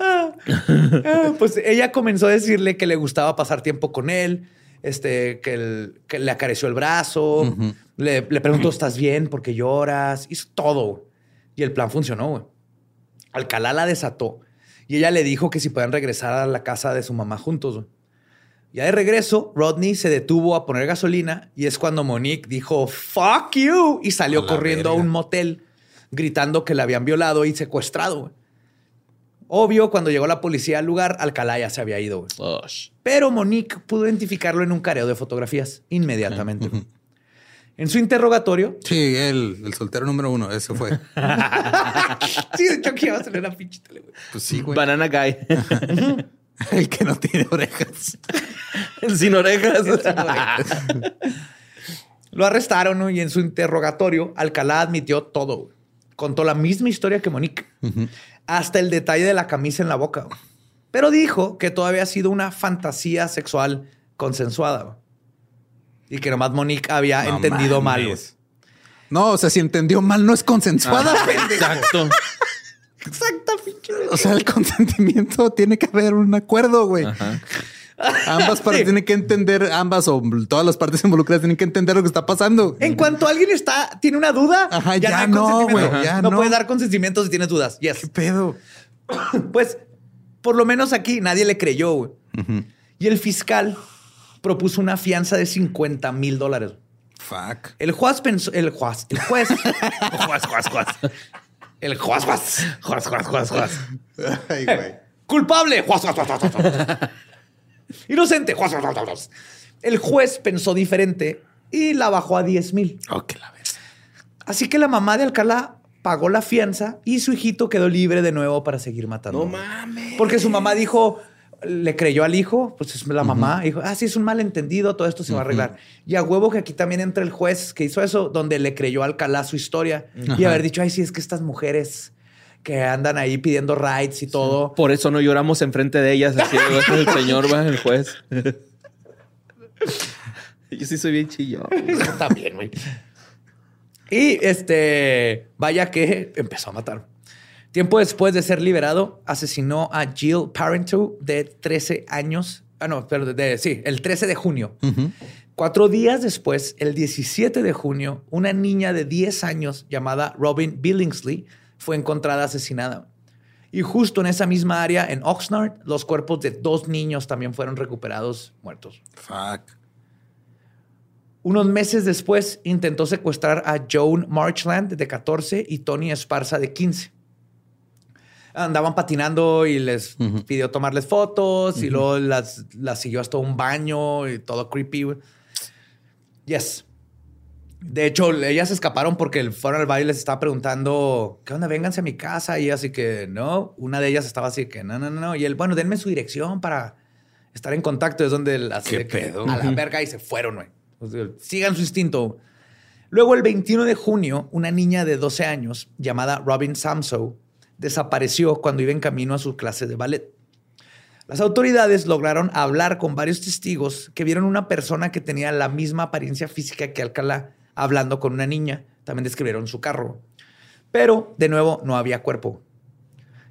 Ah, pues ella comenzó a decirle que le gustaba pasar tiempo con él, este, que, el- que le acarició el brazo, le, le preguntó, ¿estás bien? ¿Por qué lloras? Hizo todo. Y el plan funcionó. güey. Alcalá la desató y ella le dijo que si podían regresar a la casa de su mamá juntos. güey. Ya de regreso, Rodney se detuvo a poner gasolina y es cuando Monique dijo, fuck you, y salió A corriendo a un motel gritando que la habían violado y secuestrado. güey. Obvio, cuando llegó la policía al lugar, Alcalá ya se había ido. güey. Pero Monique pudo identificarlo en un careo de fotografías inmediatamente. En su interrogatorio, Sí, el, el soltero número uno, ese fue. <laughs> sí, de hecho que iba a salir la pinche tele, güey. Pues sí, güey. Banana Guy. <laughs> El que no tiene <laughs> orejas. Sin orejas. Lo arrestaron ¿no? y en su interrogatorio, Alcalá admitió todo. güey. Contó la misma historia que Monique, hasta el detalle de la camisa en la boca. Pero dijo que todavía ha sido una fantasía sexual consensuada. Y que nomás Monique había No entendido mal. No, o sea, si entendió mal, no es consensuada. pendejo. Exacto. Exacto, pinche. O sea, el consentimiento tiene que haber un acuerdo, güey. Ajá. Ambas <laughs> partes Sí. tienen que entender, ambas o todas las partes involucradas tienen que entender lo que está pasando. En cuanto alguien está, tiene una duda, Ajá, ya, ya no, güey, no, no. puedes dar consentimiento si tienes dudas. Yes. ¿Qué pedo? <clears throat> Pues, por lo menos aquí nadie le creyó. güey. Y el fiscal propuso una fianza de 50 mil dólares. Fuck. El juez pensó, el juez, el juez, Juas, juas, juas. el juez, juez, juas, juas, juas. Ay, güey. culpable, juez, juez, juez, juez, juez. Inocente. El juez pensó diferente y la bajó a 10 mil. Oh, que la ves. Así que la mamá de Alcalá pagó la fianza y su hijito quedó libre de nuevo para seguir matando. No mames. Porque su mamá dijo, le creyó al hijo, pues es la mamá, dijo, ah, sí, es un malentendido, todo esto se va a arreglar. Y a huevo que aquí también entra el juez que hizo eso, donde le creyó a Alcalá su historia y haber dicho, ay, sí, es que estas mujeres que andan ahí pidiendo rights y todo. Por eso no lloramos enfrente de ellas. Así <laughs> el señor va, el juez. Yo sí soy bien chillo. <laughs> Yo también, güey. Y este, vaya que empezó a matar. Tiempo después de ser liberado, asesinó a Jill Parenteau de 13 años. Ah, no, pero de, de- sí, el 13 de junio. Cuatro días después, el 17 de junio, una niña de 10 años llamada Robin Billingsley fue encontrada asesinada. Y justo en esa misma área, en Oxnard, los cuerpos de dos niños también fueron recuperados muertos. Fuck. Unos meses después intentó secuestrar a Joan Marchland de 14 y Tony Esparza de 15. Andaban patinando y les pidió tomarles fotos y luego las, las siguió hasta un baño y todo creepy. Yes. De hecho, ellas escaparon porque el fueron al baile y les estaba preguntando, ¿qué onda? Vénganse a mi casa. Y así que no. Una de ellas estaba así que no, no, no. no. Y él, bueno, denme su dirección para estar en contacto. Es donde el- así ¿Qué de que pedo? a la verga y se fueron, güey. O sea, sigan su instinto. Luego, el 21 de junio, una niña de 12 años llamada Robin Samso desapareció cuando iba en camino a su clase de ballet. Las autoridades lograron hablar con varios testigos que vieron una persona que tenía la misma apariencia física que Alcalá hablando con una niña. También describieron su carro. Pero, de nuevo, no había cuerpo.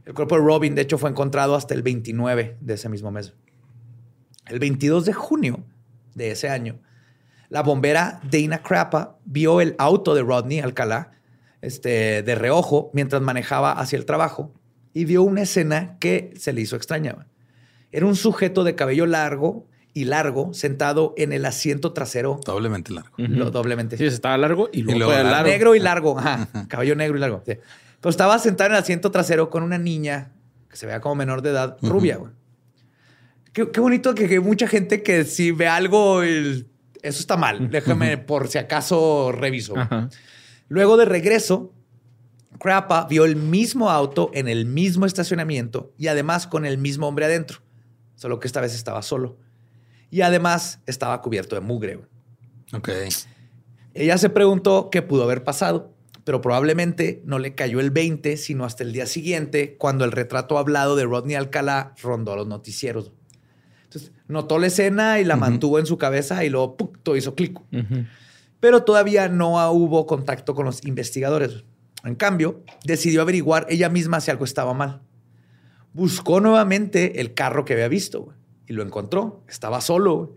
El cuerpo de Robin, de hecho, fue encontrado hasta el 29 de ese mismo mes. El 22 de junio de ese año, la bombera Dana Crappa vio el auto de Rodney Alcalá este, de reojo mientras manejaba hacia el trabajo y vio una escena que se le hizo extraña. Era un sujeto de cabello largo y largo sentado en el asiento trasero, Doblemente largo. lo- doblemente. Sí, estaba largo y luego, luego fue largo. largo. Negro y largo, ajá, cabello negro y largo. sí. Pero estaba sentado en el asiento trasero con una niña que se vea como menor de edad, rubia, güey. Qué, qué bonito que, que mucha gente que si ve algo, el- eso está mal. Déjame por si acaso reviso. Ajá. Luego de regreso, Crappa vio el mismo auto en el mismo estacionamiento y además con el mismo hombre adentro, solo que esta vez estaba solo. Y además estaba cubierto de mugre. Ok. Ella se preguntó qué pudo haber pasado, pero probablemente no le cayó el 20, sino hasta el día siguiente, cuando el retrato hablado de Rodney Alcalá rondó los noticieros. Entonces, notó la escena y la mantuvo en su cabeza y luego ¡puc! todo hizo clic. Pero todavía no hubo contacto con los investigadores. En cambio, decidió averiguar ella misma si algo estaba mal. Buscó nuevamente el carro que había visto güey, y lo encontró. Estaba solo.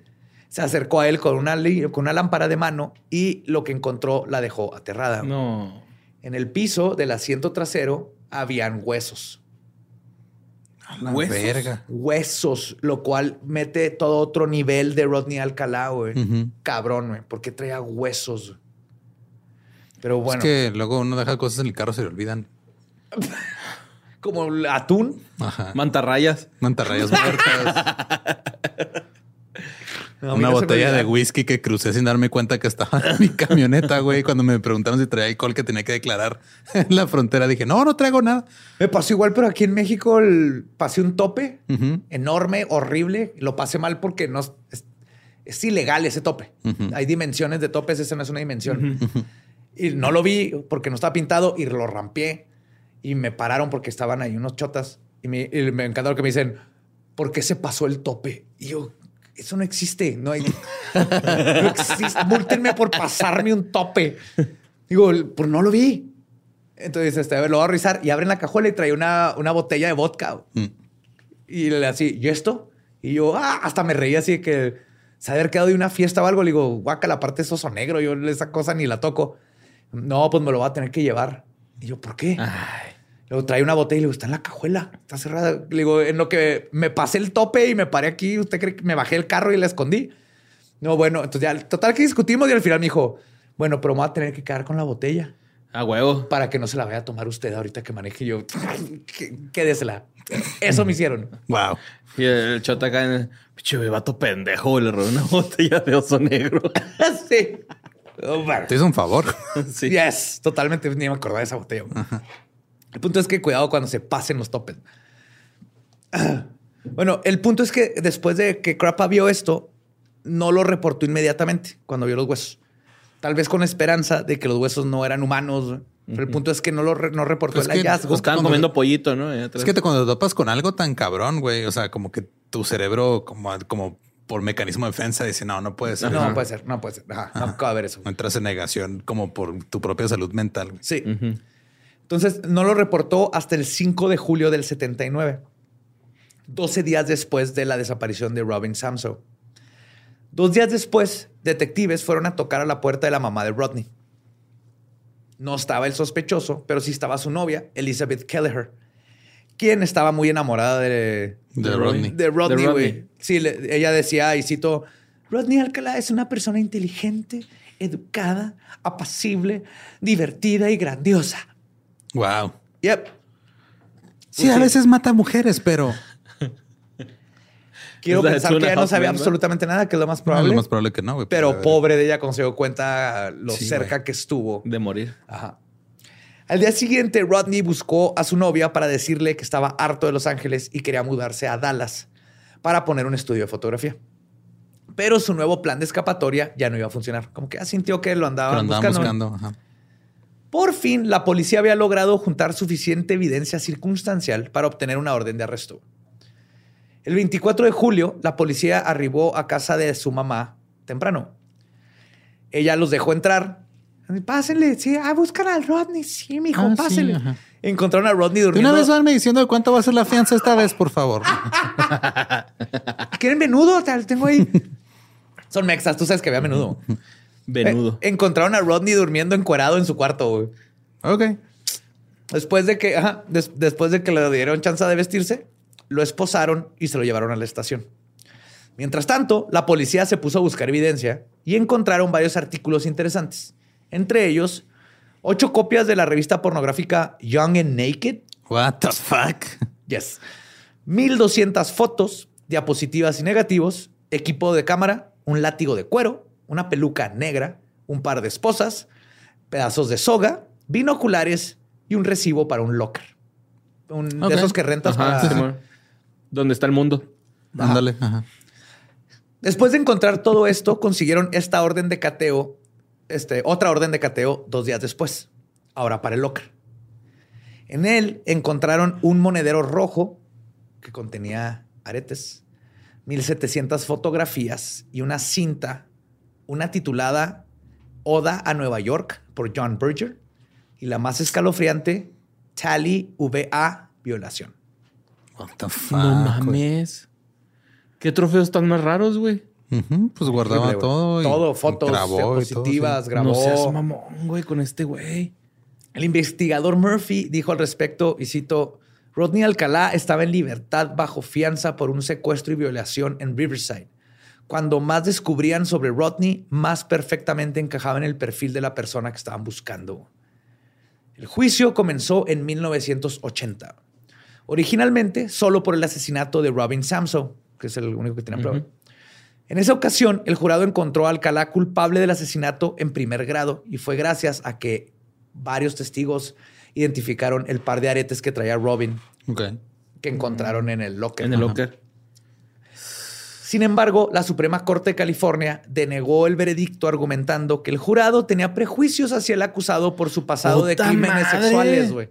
Se acercó a él con una, con una lámpara de mano y lo que encontró la dejó aterrada. No. En el piso del asiento trasero habían huesos. La Huesos. verga. Huesos, lo cual mete todo otro nivel de Rodney Alcalá, güey. Cabrón, güey, porque traía huesos. Pero bueno, Es que luego uno deja cosas en el carro, se le olvidan. <laughs> como atún. Ajá. Mantarrayas. Mantarrayas muertas. <laughs> No, Una botella de whisky que crucé sin darme cuenta que estaba en mi camioneta, güey. Cuando me preguntaron si traía alcohol que tenía que declarar en la frontera, dije, no, no traigo nada. Me pasó igual, pero aquí en México el- pasé un tope enorme, horrible. Lo pasé mal porque no es, es ilegal ese tope. Hay dimensiones de topes, esa no es una dimensión. Y no lo vi porque no estaba pintado y lo rampié y me pararon porque estaban ahí unos chotas y me, y me encantó que me dicen, ¿por qué se pasó el tope? Y yo, eso no existe, no hay, <laughs> no existe, múltenme por pasarme un tope. Digo, pues no lo vi. Entonces, este, a ver, lo voy a revisar y abren la cajuela y trae una, una botella de vodka. Mm. Y le así, ¿y esto? Y yo, ah, hasta me reí así de que se haber quedado de una fiesta o algo. Le digo, guaca, la parte de oso negro, yo esa cosa ni la toco. No, pues me lo va a tener que llevar. Y yo, ¿por qué? Ay. Luego trae una botella y le digo, está en la cajuela, está cerrada. Le digo, en lo que me pasé el tope y me paré aquí, ¿usted cree que me bajé el carro y la escondí? No, bueno, entonces ya, total que discutimos y al final me dijo, bueno, pero me voy a tener que quedar con la botella A huevo. para que no se la vaya a tomar usted ahorita que maneje. Y yo, <laughs> "Qué- quédesela. Eso me hicieron. Wow. Y el chota acá en el vato pendejo, le robó una <laughs> botella de oso negro. <laughs> sí. Oh, bueno. Te hizo un favor. <laughs> sí. Yes, totalmente. Ni me acordaba de esa botella. El punto es que cuidado cuando se pasen los topes. <clears throat> Bueno, el punto es que después de que Crappa vio esto, no lo reportó inmediatamente cuando vio los huesos. Tal vez con esperanza de que los huesos no eran humanos. Pero el punto es que no lo re- no reportó Pues el que- hallazgo. Estaban comiendo pollito, ¿no? Es que te- cuando te topas con algo tan cabrón, güey, o sea, como que tu cerebro, como, como por mecanismo de defensa, dice, no, no puede ser. no, puede ser, no puede ser. Ajá, no acaba de ver eso. Entras en negación como por tu propia salud mental. güey. Sí. Entonces, no lo reportó hasta el 5 de julio del 79, 12 días después de la desaparición de Robin Samso. Dos días después, detectives fueron a tocar a la puerta de la mamá de Rodney. No estaba el sospechoso, pero sí estaba su novia, Elizabeth Kelleher, quien estaba muy enamorada de, De Rodney. de Rodney, De Rodney. güey. Sí, le- ella decía, y cito, Rodney Alcalá es una persona inteligente, educada, apacible, divertida y grandiosa. Wow. Yep. Sí, a veces mata mujeres, pero <laughs> Quiero pensar que ella no sabía absolutamente nada, que es lo más no, probable. lo más probable que no, güey. pero pobre de ella cuando se dio cuenta lo Sí, cerca que estuvo. De morir. Ajá. Al día siguiente, Rodney buscó a su novia para decirle que estaba harto de Los Ángeles y quería mudarse a Dallas para poner un estudio de fotografía. Pero su nuevo plan de escapatoria ya no iba a funcionar. Como que ya sintió que lo andaban, buscando. buscando. ajá. Por fin, la policía había logrado juntar suficiente evidencia circunstancial para obtener una orden de arresto. El 24 de julio, la policía arribó a casa de su mamá temprano. Ella los dejó entrar. Pásenle, sí, ah, buscan al Rodney. Sí, mijo, Ah, pásenle. Encontraron a Rodney durmiendo. una vez vanme diciendo de cuánto va a ser la fianza esta vez, por favor. <laughs> ¿Quieren menudo? Te lo tengo ahí. Son mexas, tú sabes que había menudo. <laughs> Venudo. Eh, encontraron a Rodney durmiendo encuerado en su cuarto. güey. ok. Después de que, ajá, des- después de que le dieron chance de vestirse, lo esposaron y se lo llevaron a la estación. Mientras tanto, la policía se puso a buscar evidencia y encontraron varios artículos interesantes. Entre ellos, ocho copias de la revista pornográfica Young and Naked. What the fuck? Yes. 1200 fotos, diapositivas y negativos, equipo de cámara, un látigo de cuero, una peluca negra, un par de esposas, pedazos de soga, binoculares y un recibo para un locker. Un-. De esos que rentas Ajá, para... Simón. ¿Dónde está el mundo? Ándale. Ajá. Después de encontrar todo esto, consiguieron esta orden de cateo, este, otra orden de cateo dos días después, ahora para el locker. En él encontraron un monedero rojo que contenía aretes, 1700 fotografías y una cinta, una titulada Oda a Nueva York por John Berger y la más escalofriante, Tally VA Violación. What the fuck. no mames. ¿Qué trofeos están más raros, güey? Pues guardaba todo. y Todo, fotos, grabó y todo, sí. diapositivas, grabó. No seas mamón, güey, con este güey. El investigador Murphy dijo al respecto, y cito, Rodney Alcalá estaba en libertad bajo fianza por un secuestro y violación en Riverside. Cuando más descubrían sobre Rodney, más perfectamente encajaba en el perfil de la persona que estaban buscando. El juicio comenzó en 1980. Originalmente solo por el asesinato de Robin Samso, que es el único que tenía prueba. En esa ocasión, el jurado encontró a Alcalá culpable del asesinato en primer grado y fue gracias a que varios testigos identificaron el par de aretes que traía Robin Ok. que encontraron en el locker. En el locker. Sin embargo, la Suprema Corte de California denegó el veredicto argumentando que el jurado tenía prejuicios hacia el acusado por su pasado de ¡Puta crímenes madre! sexuales, güey.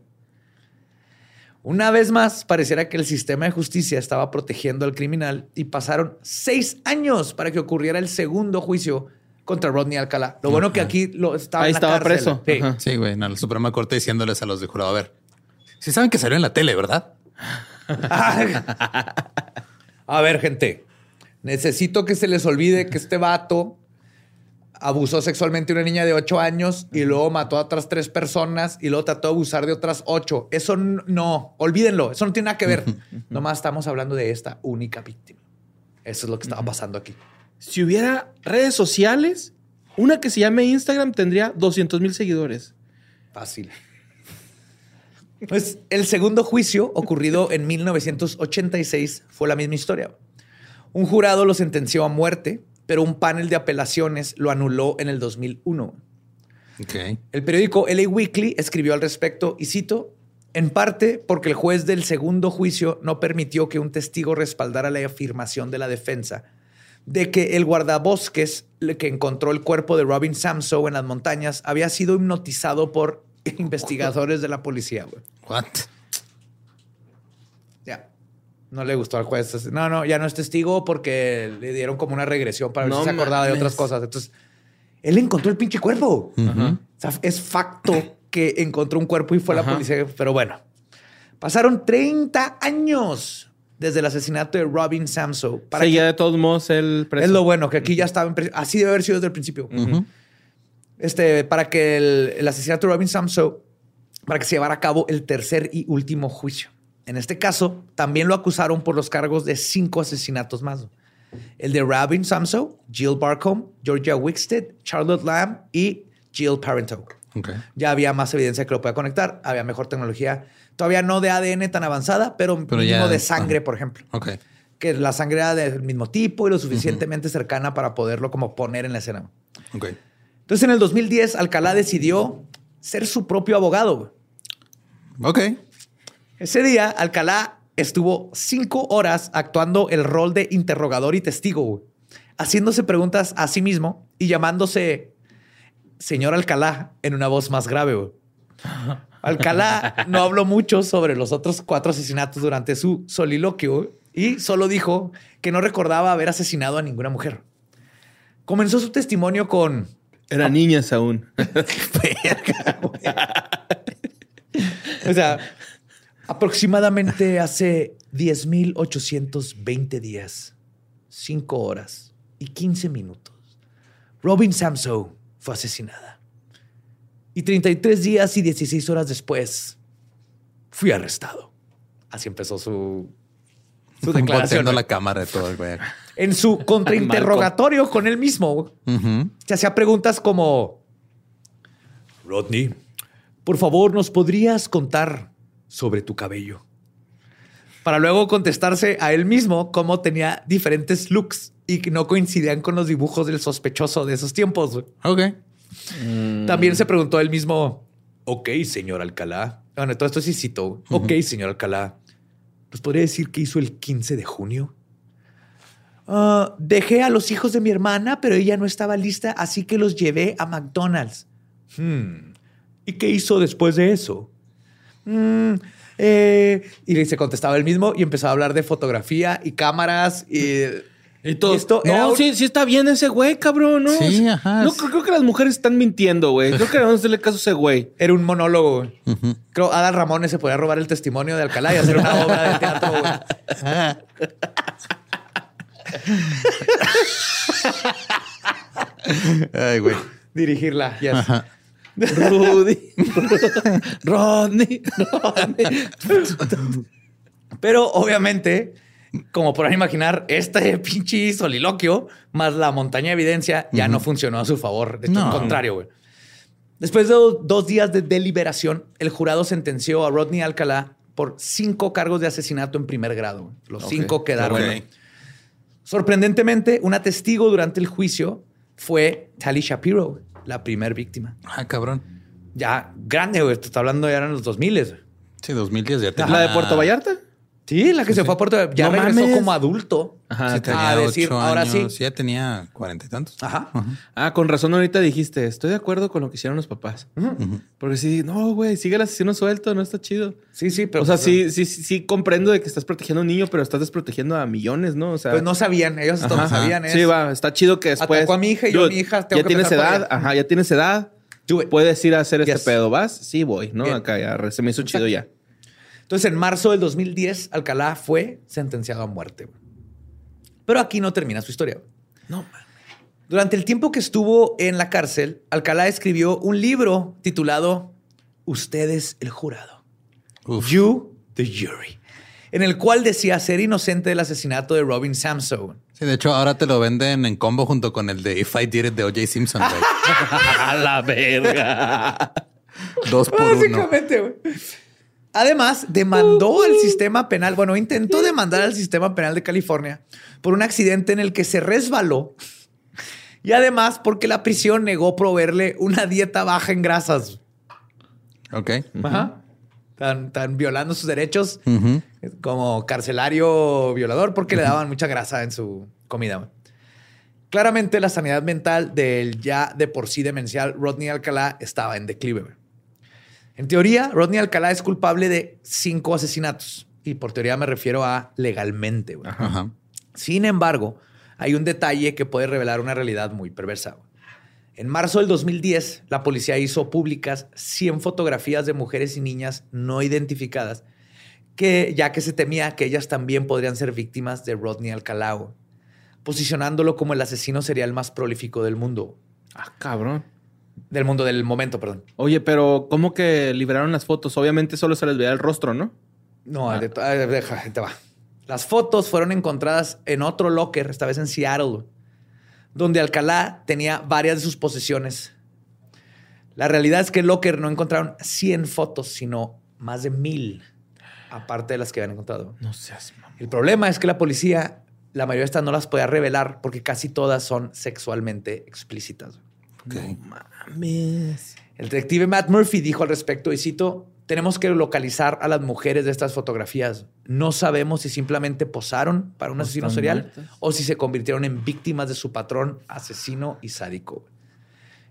Una vez más, pareciera que el sistema de justicia estaba protegiendo al criminal y pasaron seis años para que ocurriera el segundo juicio contra Rodney Alcalá. Lo bueno que aquí lo estaba Ahí en la estaba cárcel. preso. Sí. Ajá. Sí, güey, en la Suprema Corte diciéndoles a los de jurado, a ver, si saben que salió en la tele, ¿verdad? <laughs> A ver, gente, necesito que se les olvide que este vato abusó sexualmente de una niña de 8 años y luego mató a otras tres personas y luego trató de abusar de otras 8. Eso no, olvídenlo, eso no tiene nada que ver. <laughs> Nomás estamos hablando de esta única víctima. Eso es lo que estaba pasando aquí. Si hubiera redes sociales, una que se llame Instagram tendría 200 mil seguidores. Fácil. Pues el segundo juicio, ocurrido en 1986, fue la misma historia. Un jurado lo sentenció a muerte, pero un panel de apelaciones lo anuló en el 2001. Ok. El periódico LA Weekly escribió al respecto y cito, en parte porque el juez del segundo juicio no permitió que un testigo respaldara la afirmación de la defensa de que el guardabosques que encontró el cuerpo de Robin Samso en las montañas había sido hipnotizado por <laughs> investigadores de la policía. What? Ya. No le gustó al juez. No, no, ya no es testigo porque le dieron como una regresión para ver No si se acordaba de otras cosas. Entonces, él encontró el pinche cuerpo. Ujú. O sea, es facto <clears throat> que encontró un cuerpo y fue la Ajá. policía. Pero bueno, pasaron 30 años desde el asesinato de Robin Samso. Para Seguía que- de todos modos el preso. es lo bueno, que aquí ya estaba en pri- Así debe haber sido desde el principio. Este, para que el, el asesinato de Robin Samso, para que se llevara a cabo el tercer y último juicio. En este caso, también lo acusaron por los cargos de cinco asesinatos más. El de Robin Samso, Jill Barcombe, Georgia Wickstead, Charlotte Lamb y Jill Parento. Ok. Ya había más evidencia que lo podía conectar, había mejor tecnología, todavía no de ADN tan avanzada, pero, Pero mínimo ya- de sangre, por ejemplo. Ok. Que la sangre era del mismo tipo y lo suficientemente cercana para poderlo como poner en la escena. Ok. Entonces, en el 2010, Alcalá decidió ser su propio abogado. Ok. Ese día, Alcalá estuvo cinco horas actuando el rol de interrogador y testigo, güey, haciéndose preguntas a sí mismo y llamándose señor Alcalá en una voz más grave. güey. Alcalá no habló mucho sobre los otros cuatro asesinatos durante su soliloquio y solo dijo que no recordaba haber asesinado a ninguna mujer. Comenzó su testimonio con Eran niñas aún. <laughs> O sea, aproximadamente hace 10.820 días, 5 horas y 15 minutos, Robin Samso fue asesinada. Y 33 días y 16 horas después, fui arrestado. Así empezó su, su declaración. La cámara de todo el güey. En su contrainterrogatorio con él mismo, Ujú. se hacía preguntas como, Rodney, por favor, ¿nos podrías contar sobre tu cabello? Para luego contestarse a él mismo cómo tenía diferentes looks y que no coincidían con los dibujos del sospechoso de esos tiempos. Ok. También se preguntó él mismo, ok, señor Alcalá. Bueno, todo esto sí citó. Ok, señor Alcalá. ¿Nos podría decir qué hizo el 15 de junio? "Ah, dejé a los hijos de mi hermana, pero ella no estaba lista, así que los llevé a McDonald's. "Hmm, ¿Y qué hizo después de eso? "Mm, eh", y se contestaba él mismo y empezó a hablar de fotografía y cámaras y... Y todo. Esto no, un- sí, sí está bien ese güey, cabrón, ¿no? Sí, ajá. No, creo, creo que las mujeres están mintiendo, güey. Creo que debemos hacerle caso a ese güey. Era un monólogo. güey. Ujú. Creo Adal Ramones se podía robar el testimonio de Alcalá y hacer una obra de teatro. güey. <laughs> Ay, güey. Dirigirla. yes. Ajá. Rudy. <laughs> Rodney. Rodney. Pero obviamente, como podrán imaginar, este pinche soliloquio más la montaña de evidencia ya no funcionó a su favor. De hecho, No. al contrario, güey. Después de do- dos días de deliberación, el jurado sentenció a Rodney Alcalá por cinco cargos de asesinato en primer grado. Los cinco quedaron. Sorprendentemente, una testigo durante el juicio fue Tally Shapiro, la primer víctima. Ah, cabrón. Ya grande, güey. Te está hablando ya en los 2000. güey. Sí, 2010 ya tenía... ¿La de Puerto Vallarta? Sí, la que se fue a Puerto ya No regresó mames. como adulto. Ajá. Sí, tenía a decir, ocho ahora años. sí. Ya tenía cuarenta y tantos. Ajá. Ah, con razón ahorita dijiste, estoy de acuerdo con lo que hicieron los papás. Porque sí, no, güey, sigue el asesino suelto, no está chido. Sí, sí, pero. o sea, pues, sí, sí, sí, sí comprendo de que estás protegiendo a un niño, pero estás desprotegiendo a millones, ¿no? O sea, Pues no sabían, ellos no sabían. es- Sí, va, está chido que después. Atacó a mi hija y yo, Dude, mi hija, tengo ya que tienes edad, ella. ajá, ya tienes edad. Puedes ir a hacer este Yes. pedo. ¿Vas? Sí, voy, ¿no? Bien. Acá ya se me hizo chido ya. Entonces, en marzo del 2010, Alcalá fue sentenciado a muerte. Pero aquí no termina su historia. No, man. Durante el tiempo que estuvo en la cárcel, Alcalá escribió un libro titulado Ustedes el jurado. Uf. You the jury. En el cual decía ser inocente del asesinato de Robin Samson. Sí, de hecho, ahora te lo venden en combo junto con el de If I Did It de O.J. Simpson. <laughs> A la verga. Dos por uno. Básicamente, güey. Además, demandó al sistema penal, bueno, intentó demandar al sistema penal de California por un accidente en el que se resbaló y además porque la prisión negó proveerle una dieta baja en grasas. Ok. Ajá. Tan, tan violando sus derechos como carcelario violador porque le daban mucha grasa en su comida. Claramente la sanidad mental del ya de por sí demencial Rodney Alcalá estaba en declive. En teoría, Rodney Alcalá es culpable de cinco asesinatos. Y por teoría me refiero a legalmente. güey. Ajá. Sin embargo, hay un detalle que puede revelar una realidad muy perversa. güey. En marzo del 2010, la policía hizo públicas 100 fotografías de mujeres y niñas no identificadas, que, ya que se temía que ellas también podrían ser víctimas de Rodney Alcalá, güey, posicionándolo como el asesino serial más prolífico del mundo. Ah, cabrón. Del mundo del momento, perdón. Oye, pero ¿cómo que liberaron las fotos? Obviamente solo se les veía el rostro, ¿no? No, de- ah, deja, ahí te va. Las fotos fueron encontradas en otro locker, esta vez en Seattle, donde Alcalá tenía varias de sus posesiones. La realidad es que el locker no encontraron 100 fotos, sino más de mil, aparte de las que habían encontrado. No seas mamá. El problema es que la policía, la mayoría de estas no las podía revelar porque casi todas son sexualmente explícitas. Ok. Mames. El detective Matt Murphy dijo al respecto, y cito, tenemos que localizar a las mujeres de estas fotografías. No sabemos si simplemente posaron para un asesino serial muertas. o si se convirtieron en víctimas de su patrón asesino y sádico.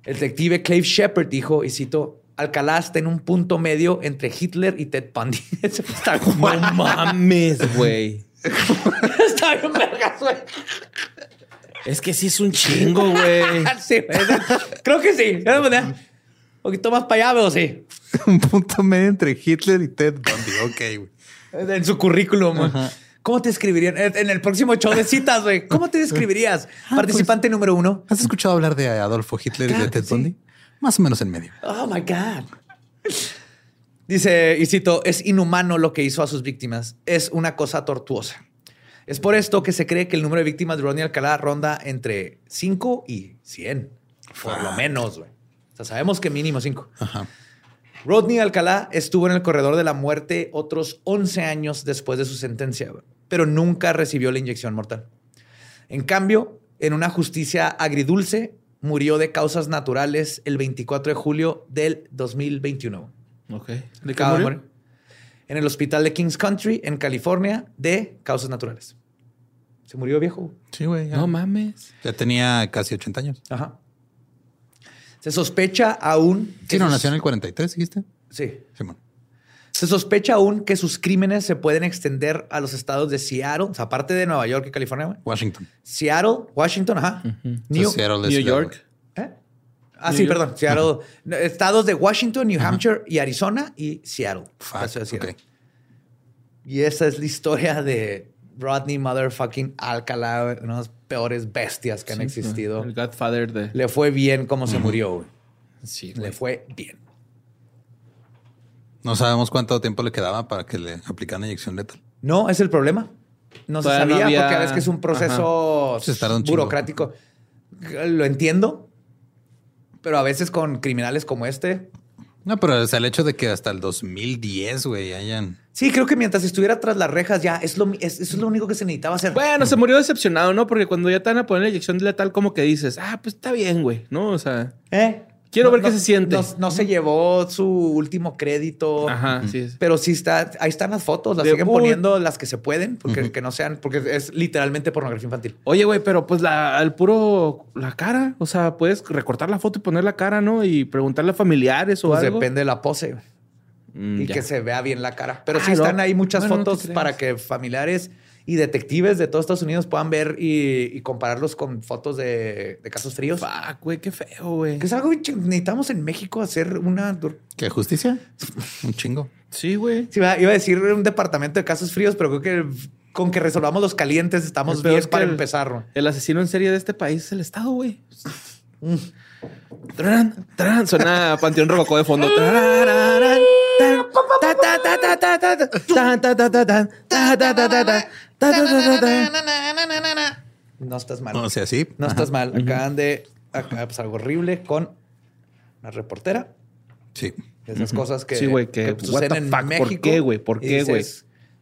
El detective Clave Shepard dijo, y cito, Alcalá está en un punto medio entre Hitler y Ted Bundy. <laughs> Está No mames, güey. <laughs> Está bien vergas, güey. Es que sí es un chingo, güey. <laughs> Sí. Creo que sí. Un poquito más para allá, pero sí. <laughs> Un punto medio entre Hitler y Ted Bundy. Ok, güey. En su currículum. güey. ¿Cómo te escribirían? En el próximo show de citas, güey. ¿Cómo te describirías? Participante número uno. ¿Has escuchado hablar de Adolfo Hitler y de Ted sí. Bundy? Más o menos en medio. Oh my God. Dice, y cito, es inhumano lo que hizo a sus víctimas. Es una cosa tortuosa. Es por esto que se cree que el número de víctimas de Rodney Alcalá ronda entre 5 y 100. Por lo menos, güey. O sea, sabemos que mínimo 5. Ajá. Rodney Alcalá estuvo en el corredor de la muerte otros 11 años después de su sentencia, pero nunca recibió la inyección mortal. En cambio, en una justicia agridulce, murió de causas naturales el 24 de julio del 2021. Ok. ¿De qué murió? En el hospital de Kings Country, en California, de causas naturales. Se murió viejo. Sí, güey. ya. No mames. Ya tenía casi 80 años. Ajá. Se sospecha aún... Sí, no, sus- nació en el 43, dijiste. Sí. Simón. Se sospecha aún que sus crímenes se pueden extender a los estados de Seattle, o sea, aparte de Nueva York y California, güey. Washington. Seattle, Washington, ajá. New, Seattle es New York. Ah, New sí, York. perdón. Seattle. No, Estados de Washington, New Hampshire y Arizona y Seattle. Fuck, Eso es Seattle. ok. Y esa es la historia de Rodney Motherfucking Alcalá, una de las peores bestias que han Sí, existido. El Godfather de. Le fue bien como se murió, güey. Sí, Le fue bien. No sabemos cuánto tiempo le quedaba para que le aplicaran inyección letal. No, es el problema. No se Todavía no sabía había- porque a veces que es un proceso Se tarda un chingo. No, pero o sea, el hecho de que hasta el 2010, güey, hayan... Sí, creo que mientras estuviera tras las rejas ya es lo, es, eso es lo único que se necesitaba hacer. Bueno, se murió decepcionado, ¿no? Porque cuando ya te van a poner la inyección letal, como que dices, ah, pues está bien, güey, ¿no? O sea, ¿Eh? Quiero No- ver qué no- se siente. No, no se llevó su último crédito. ajá, sí. es- Pero sí está, ahí están las fotos, las De- siguen poniendo las que se pueden, porque que no sean, porque es literalmente pornografía infantil. Oye, güey, pero pues la, al puro, la cara, o sea, puedes recortar la foto y poner la cara, ¿no? Y preguntarle a familiares o Pues algo. depende de la pose Mm, y ya. que se vea bien la cara. Pero Ah, sí están ahí muchas Bueno, fotos para que familiares y detectives de todos Estados Unidos puedan ver y, y compararlos con fotos de, de casos fríos. Fuck, güey, qué feo, güey. Que es algo que necesitamos en México hacer una. ¿Qué justicia? Un chingo. Sí, güey. Sí, iba a decir un departamento de casos fríos, pero creo que con que resolvamos los calientes estamos bien es que para el- empezar. ¿no? El asesino en serie de este país es el Estado, güey. Tarán, tarán, Suena Panteón Rococó de fondo. No estás mal. O sea, sí. No estás mal. Acaban de acá, pues, algo horrible con una reportera. Sí. Esas cosas que, suceden en México. ¿Por qué, güey? ¿Por qué, güey?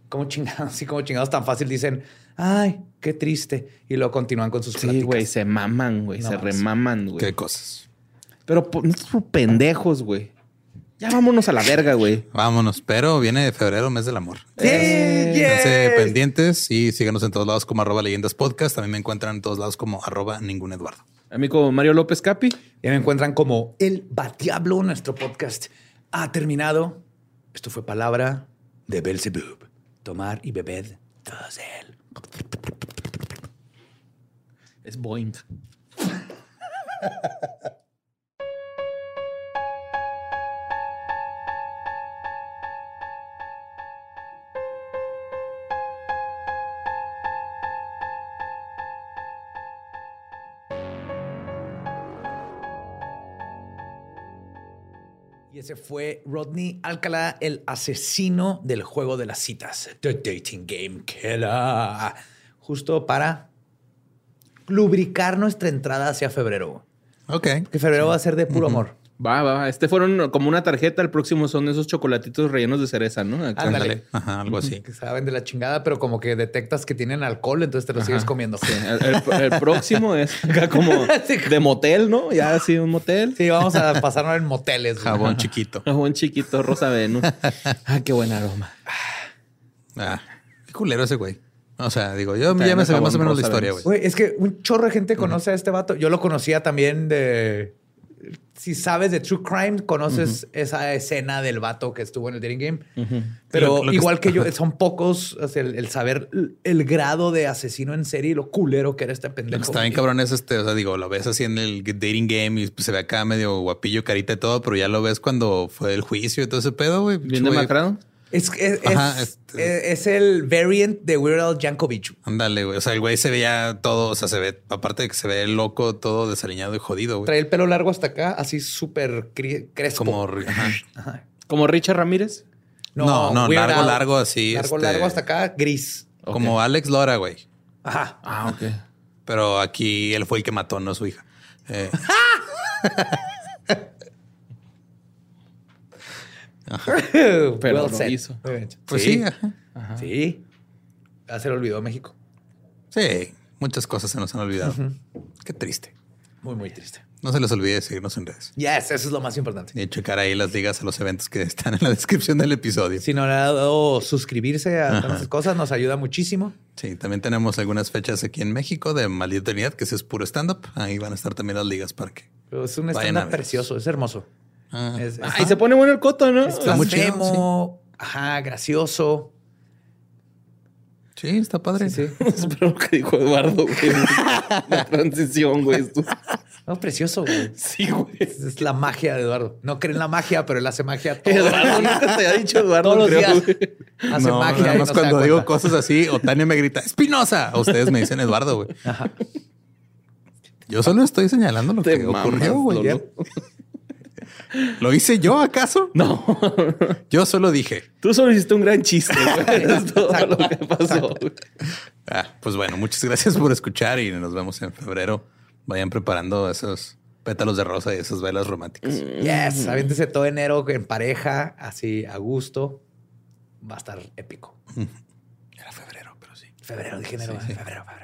Como chingados, <laughs> así como chingados tan fácil dicen, ay, qué triste. Y luego continúan con sus Sí, güey, se maman, güey, se remaman, güey. Qué cosas. Pero pues, no pendejos, güey. Ya vámonos a la verga, güey. Vámonos. Pero viene febrero, mes del amor. Sí, Esténse yes. pendientes y síganos en todos lados como arroba leyendas podcast. También me encuentran en todos lados como arroba ningún Eduardo. A mí como Mario López Capi. Ya me encuentran como El Batiablo. Nuestro podcast ha terminado. Esto fue palabra de Belzebub. Tomar y beber todos él. Es Boeing. <laughs> Y ese fue Rodney Alcalá, el asesino del juego de las citas. The Dating Game Killer. Justo para lubricar nuestra entrada hacia febrero. Ok. Que febrero va a ser de puro amor. Va, va, va. Este fueron como una tarjeta. El próximo son esos chocolatitos rellenos de cereza, ¿no? Ándale. Ajá, algo así. Que saben de la chingada, pero como que detectas que tienen alcohol, entonces te lo sigues comiendo. Sí, el, el- el próximo es acá como <laughs> Sí. de motel, ¿no? Ya así un motel. Sí, vamos a pasarnos en moteles. güey. Jabón chiquito. Un chiquito rosa Venus. <laughs> Ah, qué buen aroma. Ah, qué culero ese güey. O sea, digo, yo También ya me sabía más o jabón menos la historia. Güey, es que un chorro de gente conoce a este vato. Yo lo conocía también de. Si sabes de True Crime, conoces esa escena del vato que estuvo en el Dating Game. Pero Lo- lo que igual que yo, son pocos o sea, el, el saber el grado de asesino en serie y lo culero que era este Lo pendejo. que está bien cabrón es este, o sea, digo, lo ves así en el dating game y se ve acá medio guapillo, carita y todo, pero ya lo ves cuando fue el juicio y todo ese pedo, güey. Bien demacrado. Es, es, Ajá, es- es el variant de Weird Al Yankovic. Ándale, güey. O sea, el güey se veía todo, o sea, se ve, aparte de que se ve loco, todo desaliñado y jodido, güey. Trae el pelo largo hasta acá, así súper crespo. Como, ajá. Ajá. Como Richard Ramírez. No, no, Weird largo, Al. largo, así, Largo, este- largo hasta acá, gris. como Alex Lora, güey. Ajá. Ah, ok. Pero aquí él fue el que mató, no su hija. Eh, <laughs> <laughs> Pero Well lo hizo. Pues sí, ajá. Sí. Ya se le olvidó México. sí, muchas cosas se nos han olvidado. Qué triste. Muy, muy triste. No se les olvide seguirnos en redes. Yes, eso es lo más importante. Y checar ahí las ligas a los eventos que están en la <laughs> descripción del episodio. Sí. Si no le ha dado suscribirse a todas esas cosas, nos ayuda muchísimo. también tenemos algunas fechas aquí en México de Maldita Eternidad, que ese es puro stand-up. Ahí van a estar también las ligas para que. Pero es un verlos. precioso, es hermoso. Ah, Es, Ah, y se pone bueno el coto, ¿no? es está muy chido, blasfemo, ajá, gracioso. sí, está padre. Sí, sí. <laughs> Espero lo que dijo Eduardo, güey. La <laughs> transición, güey. Esto- No, precioso, güey. Sí, güey. Es, la magia de Eduardo. No cree en la magia, pero él hace magia todos, Eduardo nunca te había dicho Eduardo, todos los creo, días. güey. Hace no, magia. nada más no cuando digo cosas así, o Tania me grita, ¡Espinosa! O ustedes me dicen Eduardo, güey. Yo solo estoy señalando lo Te que mamas, ocurrió, güey. ¿Lo hice yo acaso? <laughs> No. Yo solo dije. Tú solo hiciste un gran chiste, güey. <laughs> <laughs> Es todo lo que pasó. Ah, pues bueno, muchas gracias por escuchar y nos vemos en febrero. Vayan preparando esos pétalos de rosa y esas velas románticas. Yes, aviéntese todo enero en pareja, así a gusto. Va a estar épico. Era febrero, pero sí. Febrero, dije enero, Sí, sí. febrero, febrero.